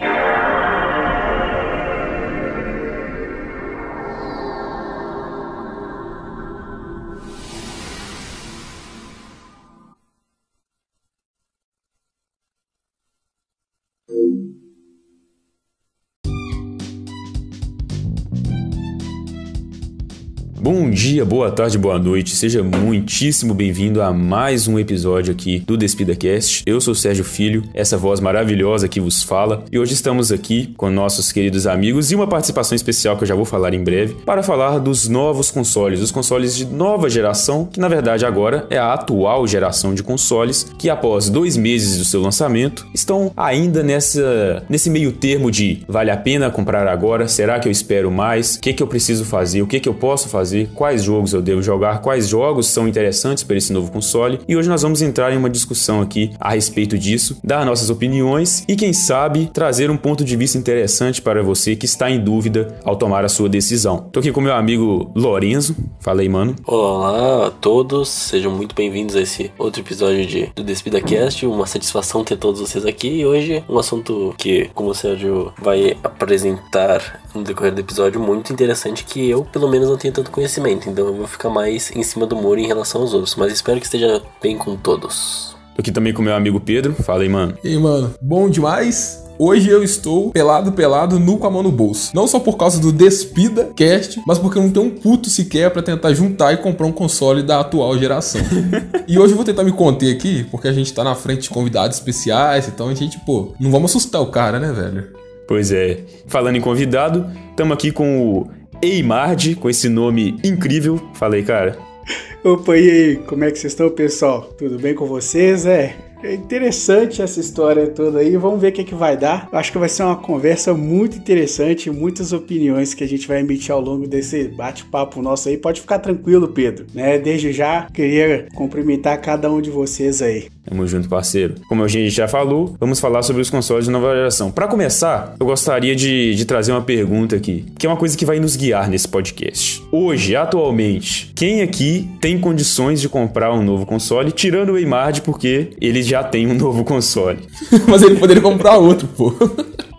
Thank you. Bom dia, boa tarde, boa noite. Seja muitíssimo bem-vindo a mais um episódio aqui do DespidaCast. Eu sou o Sérgio Filho, essa voz maravilhosa que vos fala, e hoje estamos aqui com nossos queridos amigos e uma participação especial que eu já vou falar em breve para falar dos novos consoles, os consoles de nova geração, que na verdade agora é a atual geração de consoles, que após dois meses do seu lançamento estão ainda nessa nesse meio termo de vale a pena comprar agora, será que eu espero mais, o que, que eu preciso fazer, o que, que eu posso fazer quais jogos eu devo jogar, quais jogos são interessantes para esse novo console. E hoje nós vamos entrar em uma discussão aqui a respeito disso, dar nossas opiniões e quem sabe trazer um ponto de vista interessante para você que está em dúvida ao tomar a sua decisão. Tô aqui com meu amigo Lorenzo. Fala aí, mano. Olá a todos, sejam muito bem-vindos a esse outro episódio de, do Despida Cast. Uma satisfação ter todos vocês aqui. E hoje um assunto que, como o Sérgio vai apresentar no decorrer do episódio, muito interessante que eu, pelo menos, não tenho tanto conhecimento, então eu vou ficar mais em cima do muro em relação aos outros, mas espero que esteja bem com todos. Tô aqui também com meu amigo Pedro. Fala aí, mano. E aí, mano, bom demais? Hoje eu estou pelado, pelado, nu com a mão no bolso. Não só por causa do Despida Cast, mas porque eu não tenho um puto sequer para tentar juntar e comprar um console da atual geração. e hoje eu vou tentar me conter aqui, porque a gente tá na frente de convidados especiais, então a gente, pô, não vamos assustar o cara, né, velho? Pois é. Falando em convidado, estamos aqui com o Eimard, com esse nome incrível. Falei, cara. Opa, e aí? Como é que vocês estão, pessoal? Tudo bem com vocês? É, é interessante essa história toda aí. Vamos ver o que, é que vai dar. Acho que vai ser uma conversa muito interessante, muitas opiniões que a gente vai emitir ao longo desse bate-papo nosso aí. Pode ficar tranquilo, Pedro. Né? Desde já, queria cumprimentar cada um de vocês aí. Tamo junto, parceiro. Como a gente já falou, vamos falar sobre os consoles de nova geração. Para começar, eu gostaria de, de trazer uma pergunta aqui, que é uma coisa que vai nos guiar nesse podcast. Hoje, atualmente, quem aqui tem condições de comprar um novo console, tirando o Eimard, porque ele já tem um novo console? Mas ele poderia comprar outro, pô.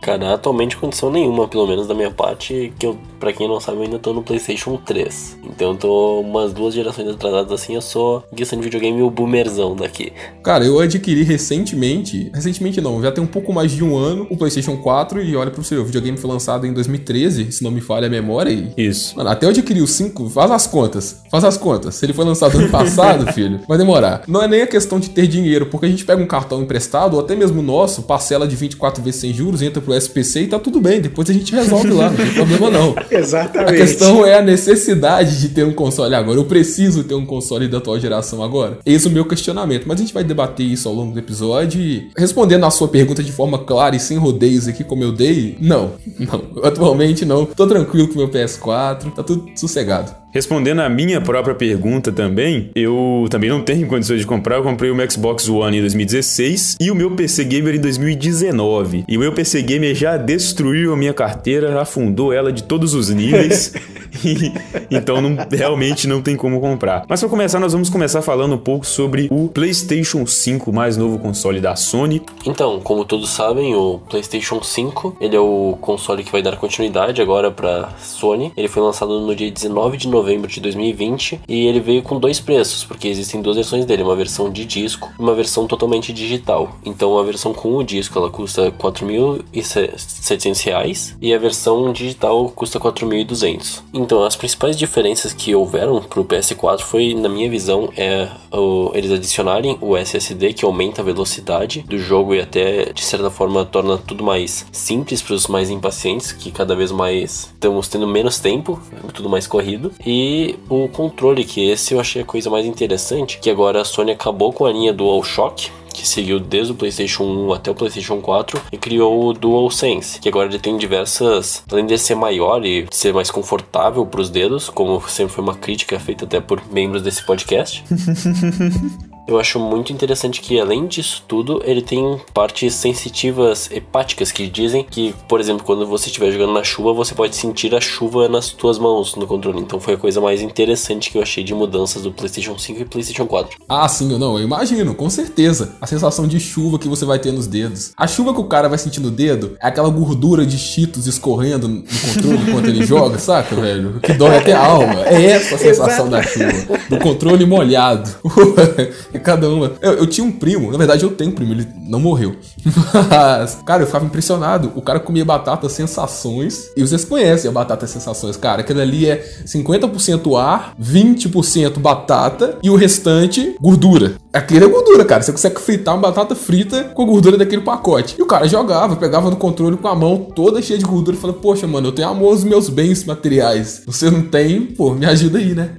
Cara, atualmente condição nenhuma, pelo menos da minha parte, que eu, pra quem não sabe, eu ainda tô no PlayStation 3. Então eu tô umas duas gerações atrasadas assim, eu sou, questão de videogame, o boomerzão daqui. Cara, eu adquiri recentemente, recentemente não, já tem um pouco mais de um ano, o PlayStation 4 e olha pro seu, o videogame foi lançado em 2013, se não me falha a memória. E... Isso. Mano, até eu adquiri o 5, faz as contas, faz as contas. Se ele foi lançado ano passado, filho, vai demorar. Não é nem a questão de ter dinheiro, porque a gente pega um cartão emprestado, ou até mesmo nosso, parcela de 24 vezes sem juros, entra pro SPC e tá tudo bem. Depois a gente resolve lá, não tem problema não. Exatamente. A questão é a necessidade de ter um console agora. Eu preciso ter um console da atual geração agora. Esse é o meu questionamento. Mas a gente vai debater isso ao longo do episódio. E respondendo a sua pergunta de forma clara e sem rodeios aqui, como eu dei, não. Não. Atualmente não. Tô tranquilo com o meu PS4. Tá tudo sossegado. Respondendo a minha própria pergunta também, eu também não tenho condições de comprar. Eu comprei o meu Xbox One em 2016 e o meu PC Gamer em 2019. E o meu PC Gamer já destruiu a minha carteira, afundou ela de todos os níveis. e, então não, realmente não tem como comprar. Mas para começar, nós vamos começar falando um pouco sobre o PlayStation 5, mais novo console da Sony. Então, como todos sabem, o PlayStation 5, ele é o console que vai dar continuidade agora para Sony. Ele foi lançado no dia 19 de novembro de 2020 e ele veio com dois preços, porque existem duas versões dele, uma versão de disco e uma versão totalmente digital. Então, a versão com o disco ela custa 4.700 reais e a versão digital custa 4.200. Então, as principais diferenças que houveram pro PS4 foi, na minha visão, é o, eles adicionarem o SSD que aumenta a velocidade do jogo e até de certa forma torna tudo mais simples para os mais impacientes, que cada vez mais estamos tendo menos tempo, tudo mais corrido. E o controle, que esse eu achei a coisa mais interessante, que agora a Sony acabou com a linha DualShock, que seguiu desde o PlayStation 1 até o PlayStation 4 e criou o DualSense, que agora ele tem diversas, além de ser maior e ser mais confortável para os dedos, como sempre foi uma crítica feita até por membros desse podcast. Eu acho muito interessante que, além disso tudo, ele tem partes sensitivas hepáticas que dizem que, por exemplo, quando você estiver jogando na chuva, você pode sentir a chuva nas tuas mãos no controle. Então foi a coisa mais interessante que eu achei de mudanças do PlayStation 5 e PlayStation 4. Ah, sim, não, eu imagino, com certeza. A sensação de chuva que você vai ter nos dedos. A chuva que o cara vai sentir no dedo é aquela gordura de cheetos escorrendo no controle enquanto ele joga, saca, velho? Que dói até a alma. É essa a sensação da chuva. Do controle molhado. cada uma. Eu, eu, tinha um primo, na verdade eu tenho um primo, ele não morreu. Mas, cara, eu ficava impressionado. O cara comia batata sensações. E vocês conhecem a batata sensações, cara. Aquilo ali é 50% ar, 20% batata e o restante gordura. Aquilo é gordura, cara. Você consegue fritar uma batata frita com a gordura daquele pacote. E o cara jogava, pegava no controle com a mão toda cheia de gordura e falava: Poxa, mano, eu tenho amor aos meus bens materiais. Você não tem, pô, me ajuda aí, né?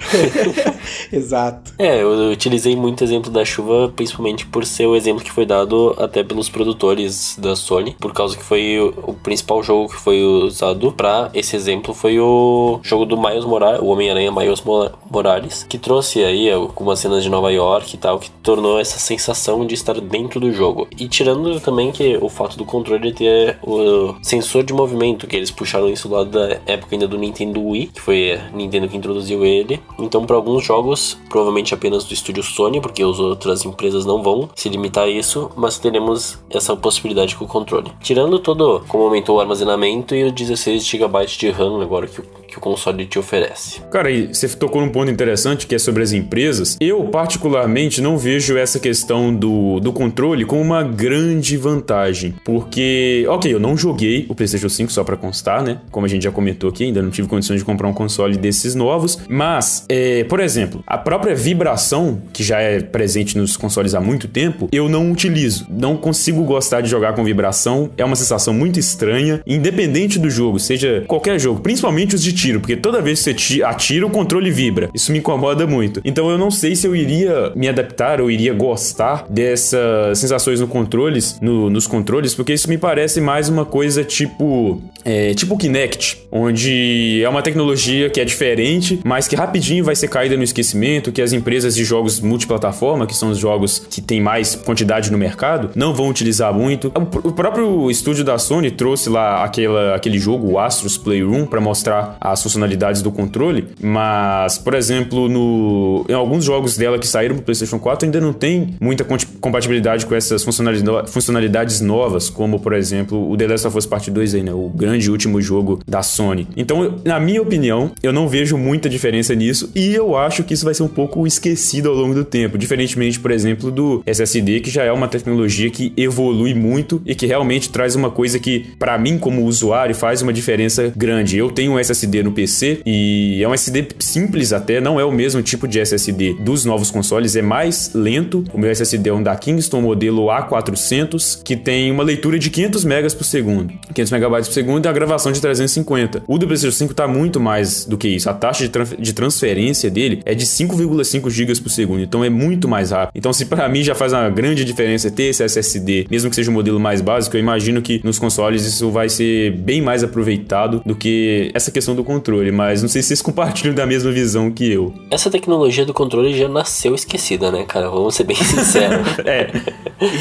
Exato. É, eu utilizei muito exemplo da chuva, principalmente por ser o exemplo que foi dado até pelos produtores da Sony, por causa que foi o, o principal jogo que foi usado para esse exemplo foi o jogo do Miles Morales, o Homem-Aranha Miles Morales, que trouxe aí algumas cenas de Nova York e tal, que tornou essa sensação de estar dentro do jogo. E tirando também que o fato do controle ter o sensor de movimento, que eles puxaram isso lá da época ainda do Nintendo Wii, que foi a Nintendo que introduziu ele. Então, para alguns jogos, provavelmente apenas do estúdio Sony, porque as outras empresas não vão se limitar a isso, mas teremos essa possibilidade com o controle. Tirando todo como aumentou o armazenamento e os 16 GB de RAM agora que o que o console te oferece. Cara, e você tocou num ponto interessante que é sobre as empresas. Eu, particularmente, não vejo essa questão do, do controle como uma grande vantagem. Porque, ok, eu não joguei o PlayStation 5 só para constar, né? Como a gente já comentou aqui, ainda não tive condições de comprar um console desses novos. Mas, é, por exemplo, a própria vibração, que já é presente nos consoles há muito tempo, eu não utilizo. Não consigo gostar de jogar com vibração. É uma sensação muito estranha, independente do jogo, seja qualquer jogo, principalmente os de tiro, porque toda vez que você atira, o controle vibra. Isso me incomoda muito. Então eu não sei se eu iria me adaptar ou iria gostar dessas sensações no controles, no, nos controles, porque isso me parece mais uma coisa tipo. É, tipo Kinect, onde é uma tecnologia que é diferente, mas que rapidinho vai ser caída no esquecimento, que as empresas de jogos multiplataforma, que são os jogos que tem mais quantidade no mercado, não vão utilizar muito. O próprio estúdio da Sony trouxe lá aquela, aquele jogo, o Astros Playroom, para mostrar a as funcionalidades do controle, mas, por exemplo, no, em alguns jogos dela que saíram pro PlayStation 4 ainda não tem muita compatibilidade com essas funcionalidades novas, como, por exemplo, o The Last of Us Part 2 aí, né? O grande último jogo da Sony. Então, na minha opinião, eu não vejo muita diferença nisso e eu acho que isso vai ser um pouco esquecido ao longo do tempo, diferentemente, por exemplo, do SSD, que já é uma tecnologia que evolui muito e que realmente traz uma coisa que, para mim, como usuário, faz uma diferença grande. Eu tenho um SSD no PC e é um SSD simples até, não é o mesmo tipo de SSD dos novos consoles, é mais lento. O meu SSD é um da Kingston modelo A400 que tem uma leitura de 500 megas por segundo, 500 megabytes por segundo e a gravação de 350. O do PlayStation 5 tá muito mais do que isso. A taxa de, de transferência dele é de 5,5 gigas por segundo, então é muito mais rápido. Então se para mim já faz uma grande diferença ter esse SSD, mesmo que seja um modelo mais básico, eu imagino que nos consoles isso vai ser bem mais aproveitado do que essa questão do controle, mas não sei se vocês compartilham da mesma visão que eu. Essa tecnologia do controle já nasceu esquecida, né, cara? Vamos ser bem sinceros. é.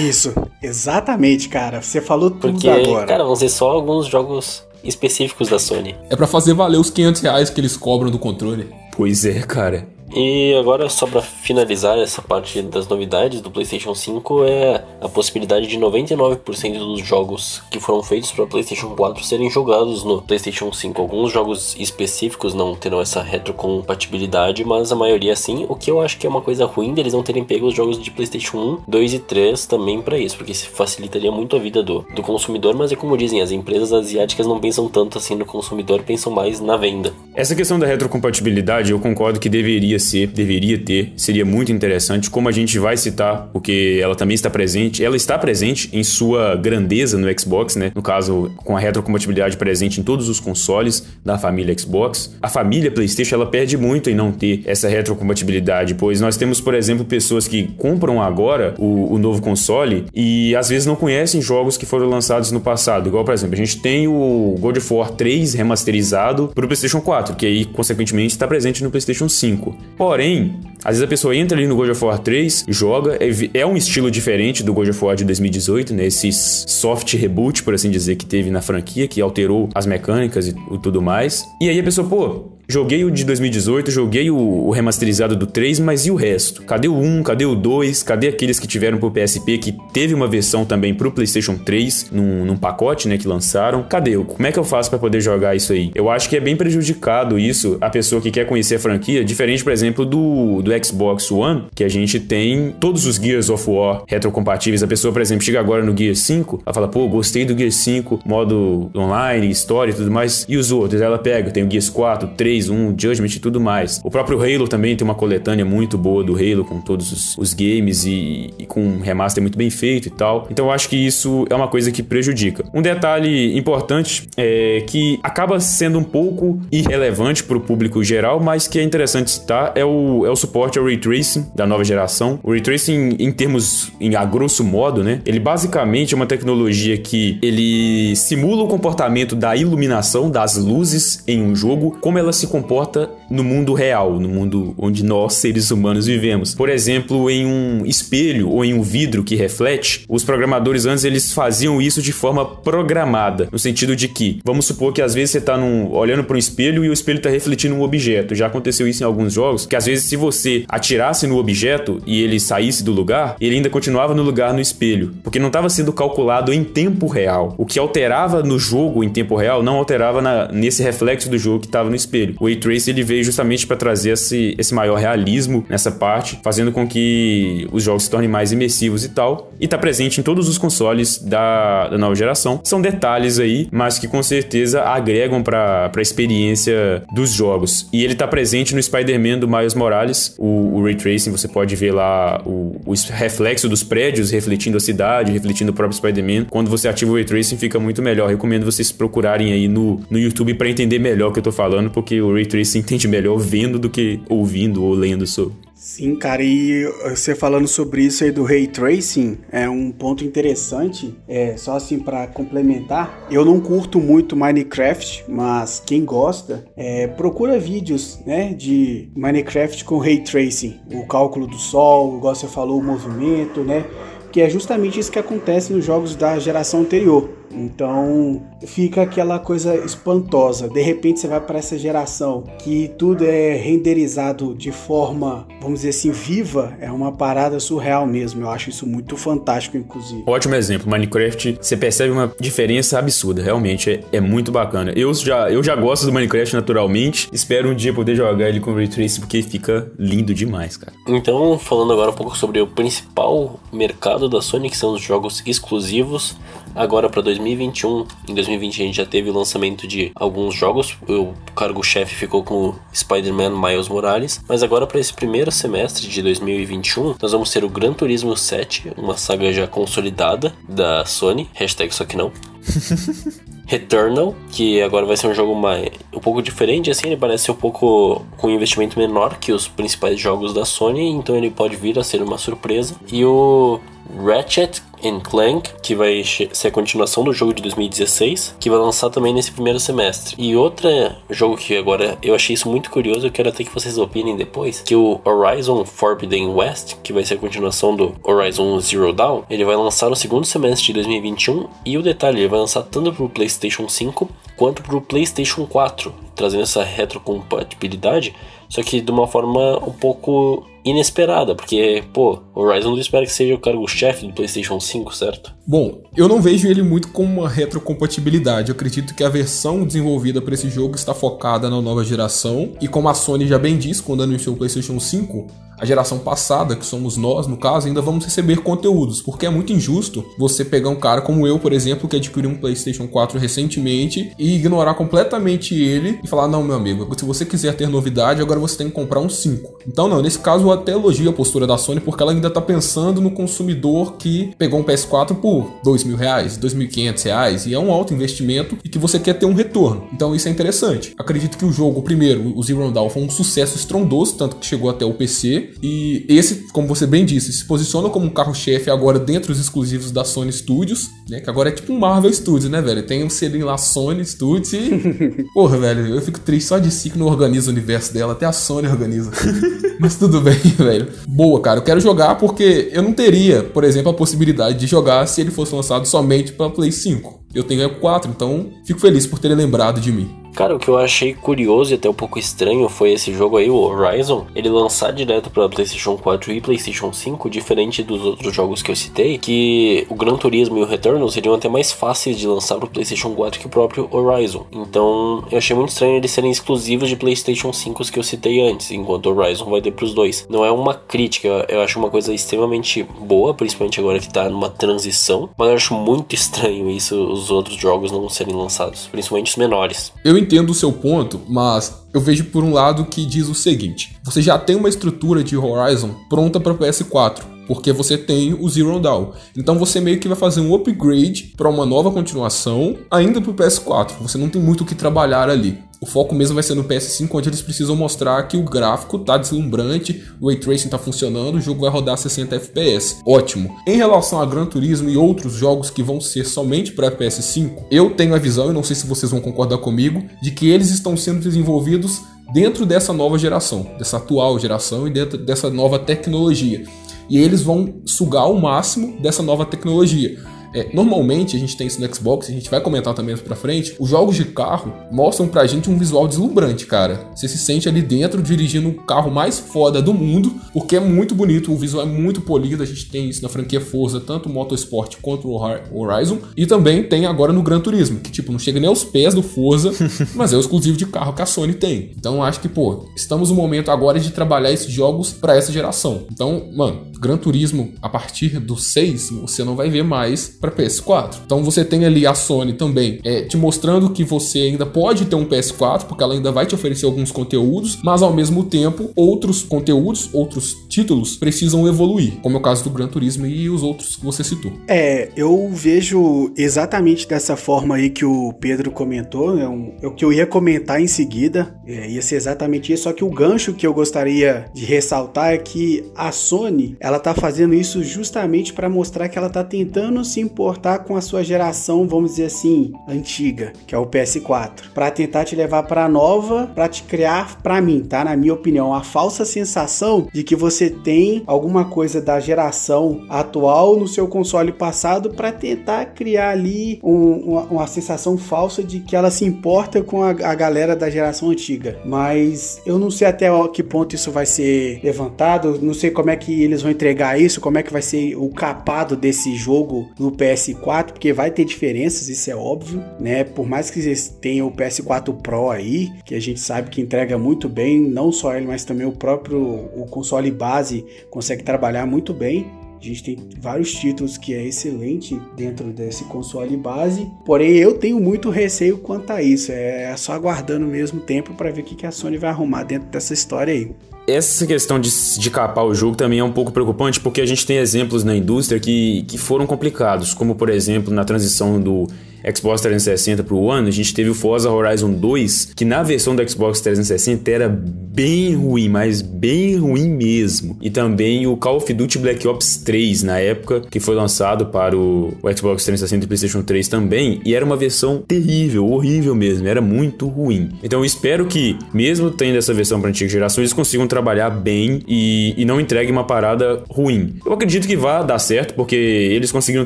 Isso, exatamente, cara. Você falou tudo Porque, agora. Cara, vão ser só alguns jogos específicos da Sony. É para fazer valer os 500 reais que eles cobram do controle. Pois é, cara. E agora, só para finalizar essa parte das novidades do PlayStation 5, é a possibilidade de 99% dos jogos que foram feitos para PlayStation 4 serem jogados no PlayStation 5. Alguns jogos específicos não terão essa retrocompatibilidade, mas a maioria sim. O que eu acho que é uma coisa ruim deles não terem pego os jogos de PlayStation 1, 2 e 3 também para isso, porque facilitaria muito a vida do, do consumidor. Mas é como dizem, as empresas asiáticas não pensam tanto assim no consumidor, pensam mais na venda. Essa questão da retrocompatibilidade eu concordo que deveria ser, deveria ter, seria muito interessante, como a gente vai citar, porque ela também está presente, ela está presente em sua grandeza no Xbox, né? No caso, com a retrocompatibilidade presente em todos os consoles da família Xbox. A família PlayStation ela perde muito em não ter essa retrocompatibilidade, pois nós temos, por exemplo, pessoas que compram agora o, o novo console e às vezes não conhecem jogos que foram lançados no passado. Igual, por exemplo, a gente tem o God of War 3 remasterizado para o PlayStation 4, que aí, consequentemente, está presente no PlayStation 5. Porém, Às vezes a pessoa entra ali no God of War 3, joga, é, é um estilo diferente do God of War de 2018, né? Esse soft reboot, por assim dizer, que teve na franquia, que alterou as mecânicas e, e tudo mais. E aí a pessoa, pô, Joguei o de 2018, joguei o, o, remasterizado do 3, mas e o resto? Cadê o 1? Cadê o 2? Cadê aqueles que tiveram pro PSP que teve uma versão também pro PlayStation 3 num, num pacote, né, que lançaram? Cadê? Como é que eu faço para poder jogar isso aí? Eu acho que é bem prejudicado isso a pessoa que quer conhecer a franquia, diferente, por exemplo, do, do Xbox One, que a gente tem todos os Gears of War retrocompatíveis. A pessoa, por exemplo, chega agora no Gear 5, ela fala, pô, gostei do Gear 5, modo online, história e tudo mais. E os outros? Ela pega, tem o Gears 4, 3, 1, Judgment e tudo mais. O próprio Halo também tem uma coletânea muito boa do Halo, com todos os, os games e, e, com um remaster muito bem feito e tal. Então eu acho que isso é uma coisa que prejudica. Um detalhe importante é que acaba sendo um pouco irrelevante para o público geral, mas que é interessante citar é o, é o suporte ao Ray Tracing da nova geração. O Ray Tracing, em termos, em, a grosso modo, né? Ele basicamente é uma tecnologia que ele simula o comportamento da iluminação das luzes em um jogo, como ela se comporta no mundo real, no mundo onde nós, seres humanos, vivemos. Por exemplo, em um espelho ou em um vidro que reflete, os programadores antes eles faziam isso de forma programada, no sentido de que, vamos supor que às vezes você está olhando para um espelho e o espelho está refletindo um objeto. Já aconteceu isso em alguns jogos, que às vezes se você atirasse no objeto e ele saísse do lugar, ele ainda continuava no lugar no espelho, porque não estava sendo calculado em tempo real. O que alterava no jogo em tempo real não alterava na, nesse reflexo do jogo que estava no espelho. O Ray Tracing ele veio justamente para trazer esse, esse maior realismo nessa parte, fazendo com que os jogos se tornem mais imersivos e tal. E tá presente em todos os consoles da, da nova geração. São detalhes aí, mas que com certeza agregam para a experiência dos jogos. E ele tá presente no Spider-Man do Miles Morales, o, o Ray Tracing, você pode ver lá o, o reflexo dos prédios refletindo a cidade, refletindo o próprio Spider-Man. Quando você ativa o Ray Tracing fica muito melhor. recomendo vocês procurarem aí no, no YouTube para entender melhor o que eu tô falando, porque o Ray Tracing entende melhor vendo do que ouvindo ou lendo sobre. Sim, cara, e você falando sobre isso aí do Ray Tracing é um ponto interessante. É só assim para complementar. Eu não curto muito Minecraft, mas quem gosta é, procura vídeos, né, de Minecraft com Ray Tracing, o cálculo do sol, igual você falou, o movimento, né, que é justamente isso que acontece nos jogos da geração anterior. Então fica aquela coisa espantosa. De repente você vai para essa geração que tudo é renderizado de forma, vamos dizer assim, viva. É uma parada surreal mesmo. Eu acho isso muito fantástico, inclusive. Ótimo exemplo. Minecraft, você percebe uma diferença absurda. Realmente é, é muito bacana. Eu já, eu já gosto do Minecraft naturalmente. Espero um dia poder jogar ele com Ray Tracing porque fica lindo demais, cara. Então, falando agora um pouco sobre o principal mercado da Sony, que são os jogos exclusivos agora para 2021. Em 2020 a gente já teve o lançamento de alguns jogos, o cargo-chefe ficou com o Spider-Man Miles Morales, mas agora para esse primeiro semestre de 2021 nós vamos ter o Gran Turismo 7, uma saga já consolidada da Sony, hashtag só que não. Returnal, que agora vai ser um jogo mais, um pouco diferente, assim, ele parece ser um pouco com um investimento menor que os principais jogos da Sony, então ele pode vir a ser uma surpresa. E o Ratchet Clank, que vai ser a continuação do jogo de 2016, que vai lançar também nesse primeiro semestre. E outro jogo que agora eu achei isso muito curioso, eu quero até que vocês opinem depois, que o Horizon Forbidden West, que vai ser a continuação do Horizon Zero Dawn, ele vai lançar no segundo semestre de 2021 e o detalhe, ele vai lançar tanto para o PlayStation 5 quanto para o PlayStation 4, trazendo essa retrocompatibilidade, só que de uma forma um pouco inesperada, porque, pô, Horizon não espera que seja o cargo-chefe do PlayStation 5, certo? Bom, eu não vejo ele muito como uma retrocompatibilidade. Eu acredito que a versão desenvolvida para esse jogo está focada na nova geração, e como a Sony já bem disse quando anunciou o PlayStation 5, a geração passada, que somos nós, no caso, ainda vamos receber conteúdos, porque é muito injusto você pegar um cara como eu, por exemplo, que adquiriu um PlayStation 4 recentemente e ignorar completamente ele e falar: não, meu amigo, se você quiser ter novidade, agora você tem que comprar um 5. Então, não, nesse caso eu até elogio a postura da Sony porque ela ainda ainda tá pensando no consumidor que pegou um PS4 por dois mil reais, dois mil e quinhentos reais, e é um alto investimento e que você quer ter um retorno. Então isso é interessante. Acredito que o jogo, primeiro, o Zero Dawn foi um sucesso estrondoso, tanto que chegou até o PC, e esse, como você bem disse, se posiciona como um carro-chefe agora dentro dos exclusivos da Sony Studios, né, que agora é tipo um Marvel Studios, né, velho? Tem um selinho lá Sony Studios e... Porra, velho, eu fico triste só de si que não organiza o universo dela, até a Sony organiza. Mas tudo bem, velho. Boa, cara, eu quero jogar porque eu não teria, por exemplo, a possibilidade de jogar se ele fosse lançado somente para Play 5. Eu tenho o 4, então fico feliz por terem lembrado de mim. Cara, o que eu achei curioso e até um pouco estranho foi esse jogo aí, o Horizon, ele lançar direto para PlayStation 4 e PlayStation 5, diferente dos outros jogos que eu citei, que o Gran Turismo e o Returnal seriam até mais fáceis de lançar para PlayStation 4 que o próprio Horizon. Então, eu achei muito estranho eles serem exclusivos de PlayStation 5 os que eu citei antes, enquanto o Horizon vai ter pros dois. Não é uma crítica, eu acho uma coisa extremamente boa, principalmente agora que tá numa transição, mas eu acho muito estranho isso, os outros jogos não serem lançados, principalmente os menores. Eu entendo o seu ponto, mas eu vejo por um lado que diz o seguinte: você já tem uma estrutura de Horizon pronta para PS4, porque você tem o Zero Dawn. Então você meio que vai fazer um upgrade para uma nova continuação ainda para o PS4. Você não tem muito o que trabalhar ali. O foco mesmo vai ser no PS5, onde eles precisam mostrar que o gráfico tá deslumbrante, o Ray Tracing tá funcionando, o jogo vai rodar 60 FPS. Ótimo. Em relação a Gran Turismo e outros jogos que vão ser somente para PS5, eu tenho a visão, e não sei se vocês vão concordar comigo, de que eles estão sendo desenvolvidos dentro dessa nova geração, dessa atual geração e dentro dessa nova tecnologia. E eles vão sugar o máximo dessa nova tecnologia. É, normalmente a gente tem isso no Xbox, a gente vai comentar também mais pra frente. Os jogos de carro mostram pra gente um visual deslumbrante, cara. Você se sente ali dentro dirigindo o carro mais foda do mundo, porque é muito bonito, o visual é muito polido. A gente tem isso na franquia Forza, tanto o Motorsport quanto o Horizon. E também tem agora no Gran Turismo, que tipo, não chega nem aos pés do Forza, mas é o exclusivo de carro que a Sony tem. Então acho que, pô, estamos no momento agora de trabalhar esses jogos para essa geração. Então, mano, Gran Turismo, a partir do 6, você não vai ver mais para PS4. Então você tem ali a Sony também é, te mostrando que você ainda pode ter um PS4, porque ela ainda vai te oferecer alguns conteúdos, mas ao mesmo tempo outros conteúdos, outros títulos precisam evoluir, como é o caso do Gran Turismo e os outros que você citou. É, eu vejo exatamente dessa forma aí que o Pedro comentou, é, um, é o que eu ia comentar em seguida, é, ia ser exatamente isso, só que o gancho que eu gostaria de ressaltar é que a Sony, ela tá fazendo isso justamente para mostrar que ela tá tentando se importar com a sua geração, vamos dizer assim, antiga, que é o PS4, para tentar te levar para nova, para te criar, para mim, tá? Na minha opinião, a falsa sensação de que você tem alguma coisa da geração atual no seu console passado para tentar criar ali um, uma, uma, sensação falsa de que ela se importa com a, a galera da geração antiga. Mas eu não sei até que ponto isso vai ser levantado, não sei como é que eles vão entregar isso, como é que vai ser o capado desse jogo no PS4, porque vai ter diferenças, isso é óbvio, né? Por mais que tenha o PS4 Pro aí, que a gente sabe que entrega muito bem, não só ele, mas também o próprio o console base consegue trabalhar muito bem. A gente tem vários títulos que é excelente dentro desse console base, porém eu tenho muito receio quanto a isso. É só aguardando o mesmo tempo para ver o que a Sony vai arrumar dentro dessa história aí essa questão de, de capar o jogo também é um pouco preocupante, porque a gente tem exemplos na indústria que, que foram complicados, como por exemplo na transição do Xbox 360 para o One, a gente teve o Forza Horizon 2, que na versão do Xbox 360 era bem ruim, mas bem ruim mesmo. E também o Call of Duty Black Ops 3 na época, que foi lançado para o, o Xbox 360 e PlayStation 3 também, e era uma versão terrível, horrível mesmo, era muito ruim. Então eu espero que, mesmo tendo essa versão para antiga geração, eles consigam trabalhar bem e, e não entreguem uma parada ruim. Eu acredito que vai dar certo, porque eles conseguiram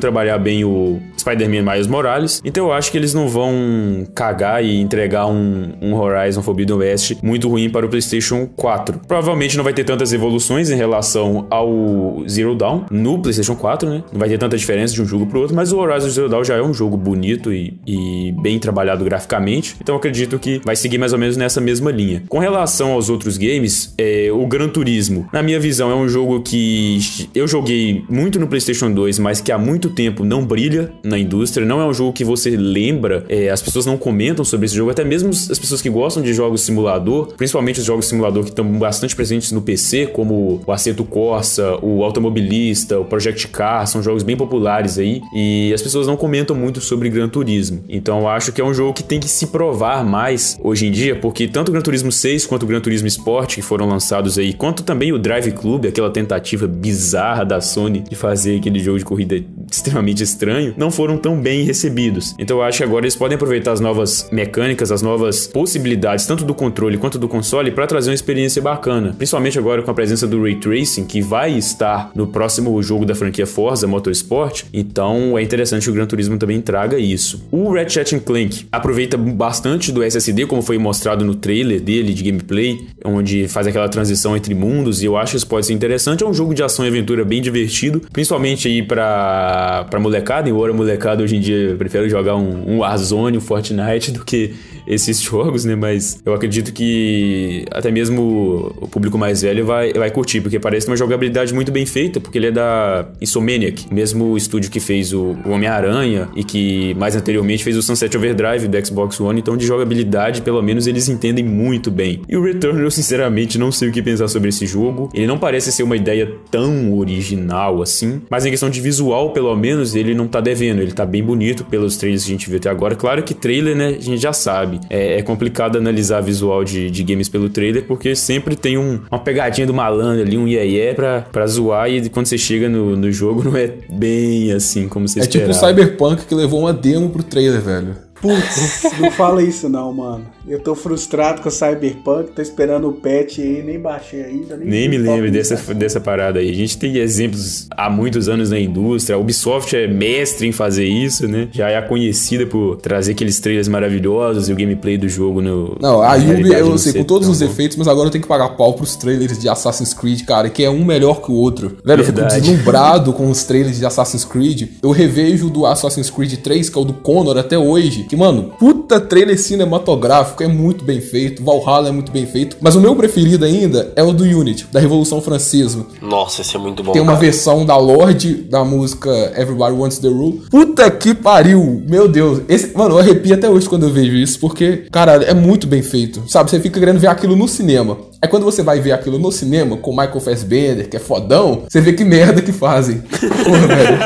trabalhar bem o Spider-Man Miles Morales, então eu acho que eles não vão cagar e entregar um, um Horizon Forbidden West muito ruim para o PlayStation 4. Provavelmente não vai ter tantas evoluções em relação ao Zero Dawn no PlayStation 4, né? Não vai ter tanta diferença de um jogo para o outro, mas o Horizon Zero Dawn já é um jogo bonito e, e bem trabalhado graficamente, então acredito que vai seguir mais ou menos nessa mesma linha. Com relação aos outros games, é, o Gran Turismo. Na minha visão, é um jogo que eu joguei muito no PlayStation 2, mas que há muito tempo não brilha na indústria. Não é um jogo que você lembra, é, as pessoas não comentam sobre esse jogo, até mesmo as pessoas que gostam de jogos simulador, principalmente os jogos simulador que estão bastante presentes no PC, como o Aceto Corsa, o Automobilista, o Project Car, são jogos bem populares aí, e as pessoas não comentam muito sobre Gran Turismo. Então eu acho que é um jogo que tem que se provar mais hoje em dia, porque tanto o Gran Turismo 6 quanto o Gran Turismo Sport, que foram lançados aí, quanto também o Drive Club, aquela tentativa bizarra da Sony de fazer aquele jogo de corrida extremamente estranho, não foram tão bem recebidos. Então eu acho que agora eles podem aproveitar as novas mecânicas, as novas possibilidades, tanto do controle quanto do console, para trazer uma experiência bacana. Principalmente agora com a presença do Ray Tracing, que vai estar no próximo jogo da franquia Forza Motorsport. Então é interessante que o Gran Turismo também traga isso. O Ratchet Clank aproveita bastante do SSD, como foi mostrado no trailer dele de gameplay, onde faz aquela transição entre mundos, e eu acho que isso pode ser interessante. É um jogo de ação e aventura bem divertido, principalmente aí para para molecada, embora molecada hoje em dia prefere jogar um, um Warzone, um Fortnite do que esses jogos, né? Mas eu acredito que até mesmo o público mais velho vai, vai curtir, porque parece uma jogabilidade muito bem feita, porque ele é da Insomniac, mesmo estúdio que fez o, Homem-Aranha e que mais anteriormente fez o Sunset Overdrive do Xbox One, então de jogabilidade, pelo menos eles entendem muito bem. E o Return, eu sinceramente não sei o que pensar sobre esse jogo. Ele não parece ser uma ideia tão original assim, mas em questão de visual, pelo menos, ele não tá devendo, ele tá bem bonito pelos trailers que a gente viu até agora. Claro que trailer, né, a gente já sabe sabe? É, é complicado analisar visual de, de, games pelo trailer, porque sempre tem um, uma pegadinha do malandro ali, um iê, -iê pra, pra zoar, e quando você chega no, no jogo não é bem assim como você é esperava. É tipo o Cyberpunk que levou uma demo pro trailer, velho. Putz, não fala isso não, mano. Eu tô frustrado com o Cyberpunk, tô esperando o patch aí, nem baixei ainda. Nem, nem me lembro dessa, dessa parada aí. A gente tem exemplos há muitos anos na indústria. A Ubisoft é mestre em fazer isso, né? Já é conhecida por trazer aqueles trailers maravilhosos e o gameplay do jogo no. Não, a Ubi, eu sei, com todos os efeitos, mas agora eu tenho que pagar pau pros trailers de Assassin's Creed, cara, que é um melhor que o outro. Velho, eu fico deslumbrado com os trailers de Assassin's Creed. Eu revejo do Assassin's Creed 3, que é o do Connor, até hoje. Que, mano, puta trailer cinematográfico gráfico é muito bem feito, Valhalla é muito bem feito, mas o meu preferido ainda é o do Unity, da Revolução Francesa. Nossa, esse é muito bom. Tem uma cara. versão da Lorde da música Everybody Wants the Rule. Puta que pariu! Meu Deus, esse, mano, eu arrepio até hoje quando eu vejo isso, porque, cara, é muito bem feito. Sabe, você fica querendo ver aquilo no cinema. Aí quando você vai ver aquilo no cinema com Michael Fassbender, que é fodão, você vê que merda que fazem. Porra, velho.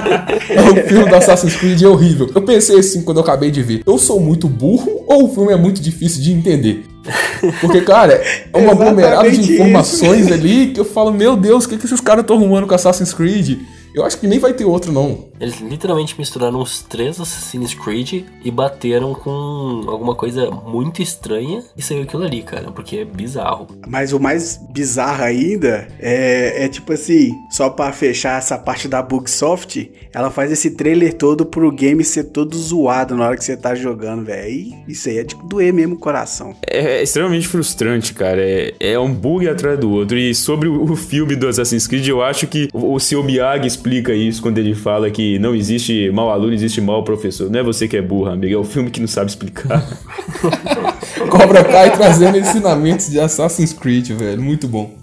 É, o filme do Assassin's Creed é horrível. Eu pensei assim quando eu acabei de ver. Eu sou muito burro ou o filme é muito difícil de entender? Porque, cara, é uma aglomerada de informações isso. ali que eu falo, meu Deus, o que, que esses caras estão arrumando com Assassin's Creed? Eu acho que nem vai ter outro, não. Eles literalmente misturaram os três Assassin's Creed e bateram com alguma coisa muito estranha e saiu aquilo ali, cara, porque é bizarro. Mas o mais bizarro ainda é, é tipo assim, só para fechar essa parte da Bugsoft, ela faz esse trailer todo pro game ser todo zoado na hora que você tá jogando, velho. Isso aí é tipo doer mesmo o coração. É, é extremamente frustrante, cara. É, é, um bug atrás do outro. E sobre o, filme do Assassin's Creed, eu acho que o, o seu Miyagi explica isso quando ele fala que não existe mau aluno, existe mau professor. Não é você que é burro, amigo, é o filme que não sabe explicar. Cobra Kai trazendo ensinamentos de Assassin's Creed, velho. Muito bom.